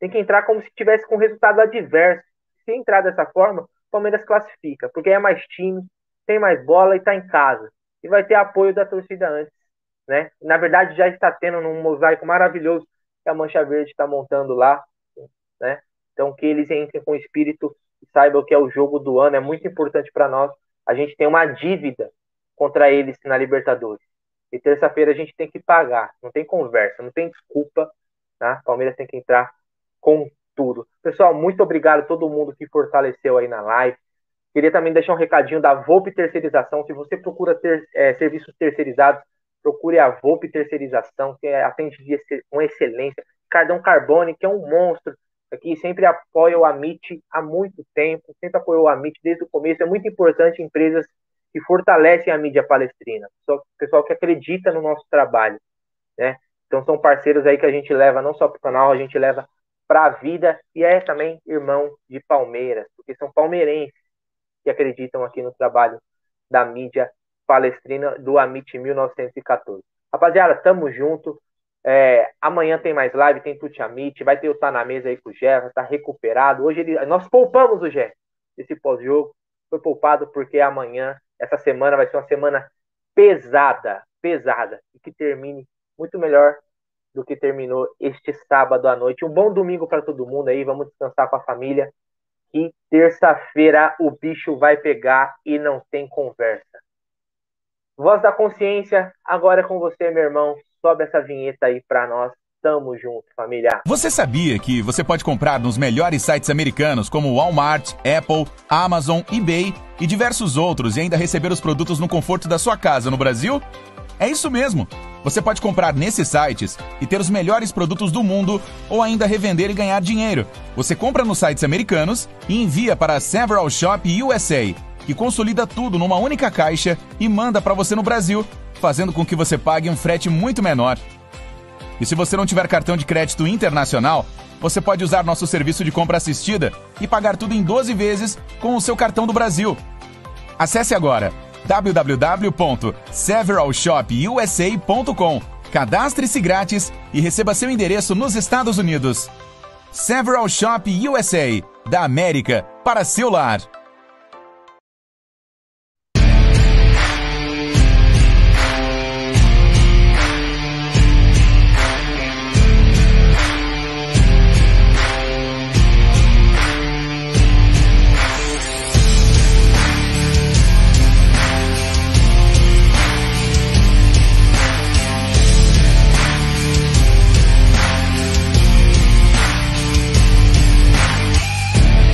Tem que entrar como se tivesse com resultado adverso. Se entrar dessa forma, o Palmeiras classifica, porque é mais time, tem mais bola e está em casa. E vai ter apoio da torcida antes. Né? Na verdade, já está tendo um mosaico maravilhoso que a Mancha Verde está montando lá. Né? Então, que eles entrem com espírito saibam que é o jogo do ano, é muito importante para nós. A gente tem uma dívida contra eles na Libertadores. E terça-feira a gente tem que pagar. Não tem conversa, não tem desculpa. Tá? Palmeiras tem que entrar com tudo. Pessoal, muito obrigado a todo mundo que fortaleceu aí na live. Queria também deixar um recadinho da Volpe Terceirização. Se você procura ter é, serviços terceirizados, procure a Volpe Terceirização, que atende com excelência. Cardão Carbone, que é um monstro, aqui sempre apoia o Amit há muito tempo, sempre apoiou o Amit desde o começo. É muito importante empresas que fortalecem a mídia palestrina, pessoal que acredita no nosso trabalho, né? Então são parceiros aí que a gente leva não só para o canal, a gente leva para a vida e é também irmão de Palmeiras, porque são palmeirenses que acreditam aqui no trabalho da mídia palestrina do Amit 1914. Rapaziada, tamo junto. É, amanhã tem mais live, tem Tuti Amit, vai ter o Tá na Mesa aí com o Jeff, tá recuperado. Hoje ele, nós poupamos o Jeff esse pós-jogo. Foi poupado porque amanhã, essa semana, vai ser uma semana pesada, pesada, e que termine muito melhor do que terminou este sábado à noite. Um bom domingo para todo mundo aí, vamos descansar com a família. E terça-feira o bicho vai pegar e não tem conversa. Voz da consciência, agora é com você, meu irmão. Sobe essa vinheta aí para nós. Tamo junto, família. Você sabia que você pode comprar nos melhores sites americanos como Walmart, Apple, Amazon, eBay e diversos outros e ainda receber os produtos no conforto da sua casa no Brasil? É isso mesmo! Você pode comprar nesses sites e ter os melhores produtos do mundo ou ainda revender e ganhar dinheiro. Você compra nos sites americanos e envia para a Several Shop USA, que consolida tudo numa única caixa e manda para você no Brasil, fazendo com que você pague um frete muito menor. E se você não tiver cartão de crédito internacional, você pode usar nosso serviço de compra assistida e pagar tudo em 12 vezes com o seu cartão do Brasil. Acesse agora www.severalshopusa.com. Cadastre-se grátis e receba seu endereço nos Estados Unidos. Several Shop USA, da América para seu lar.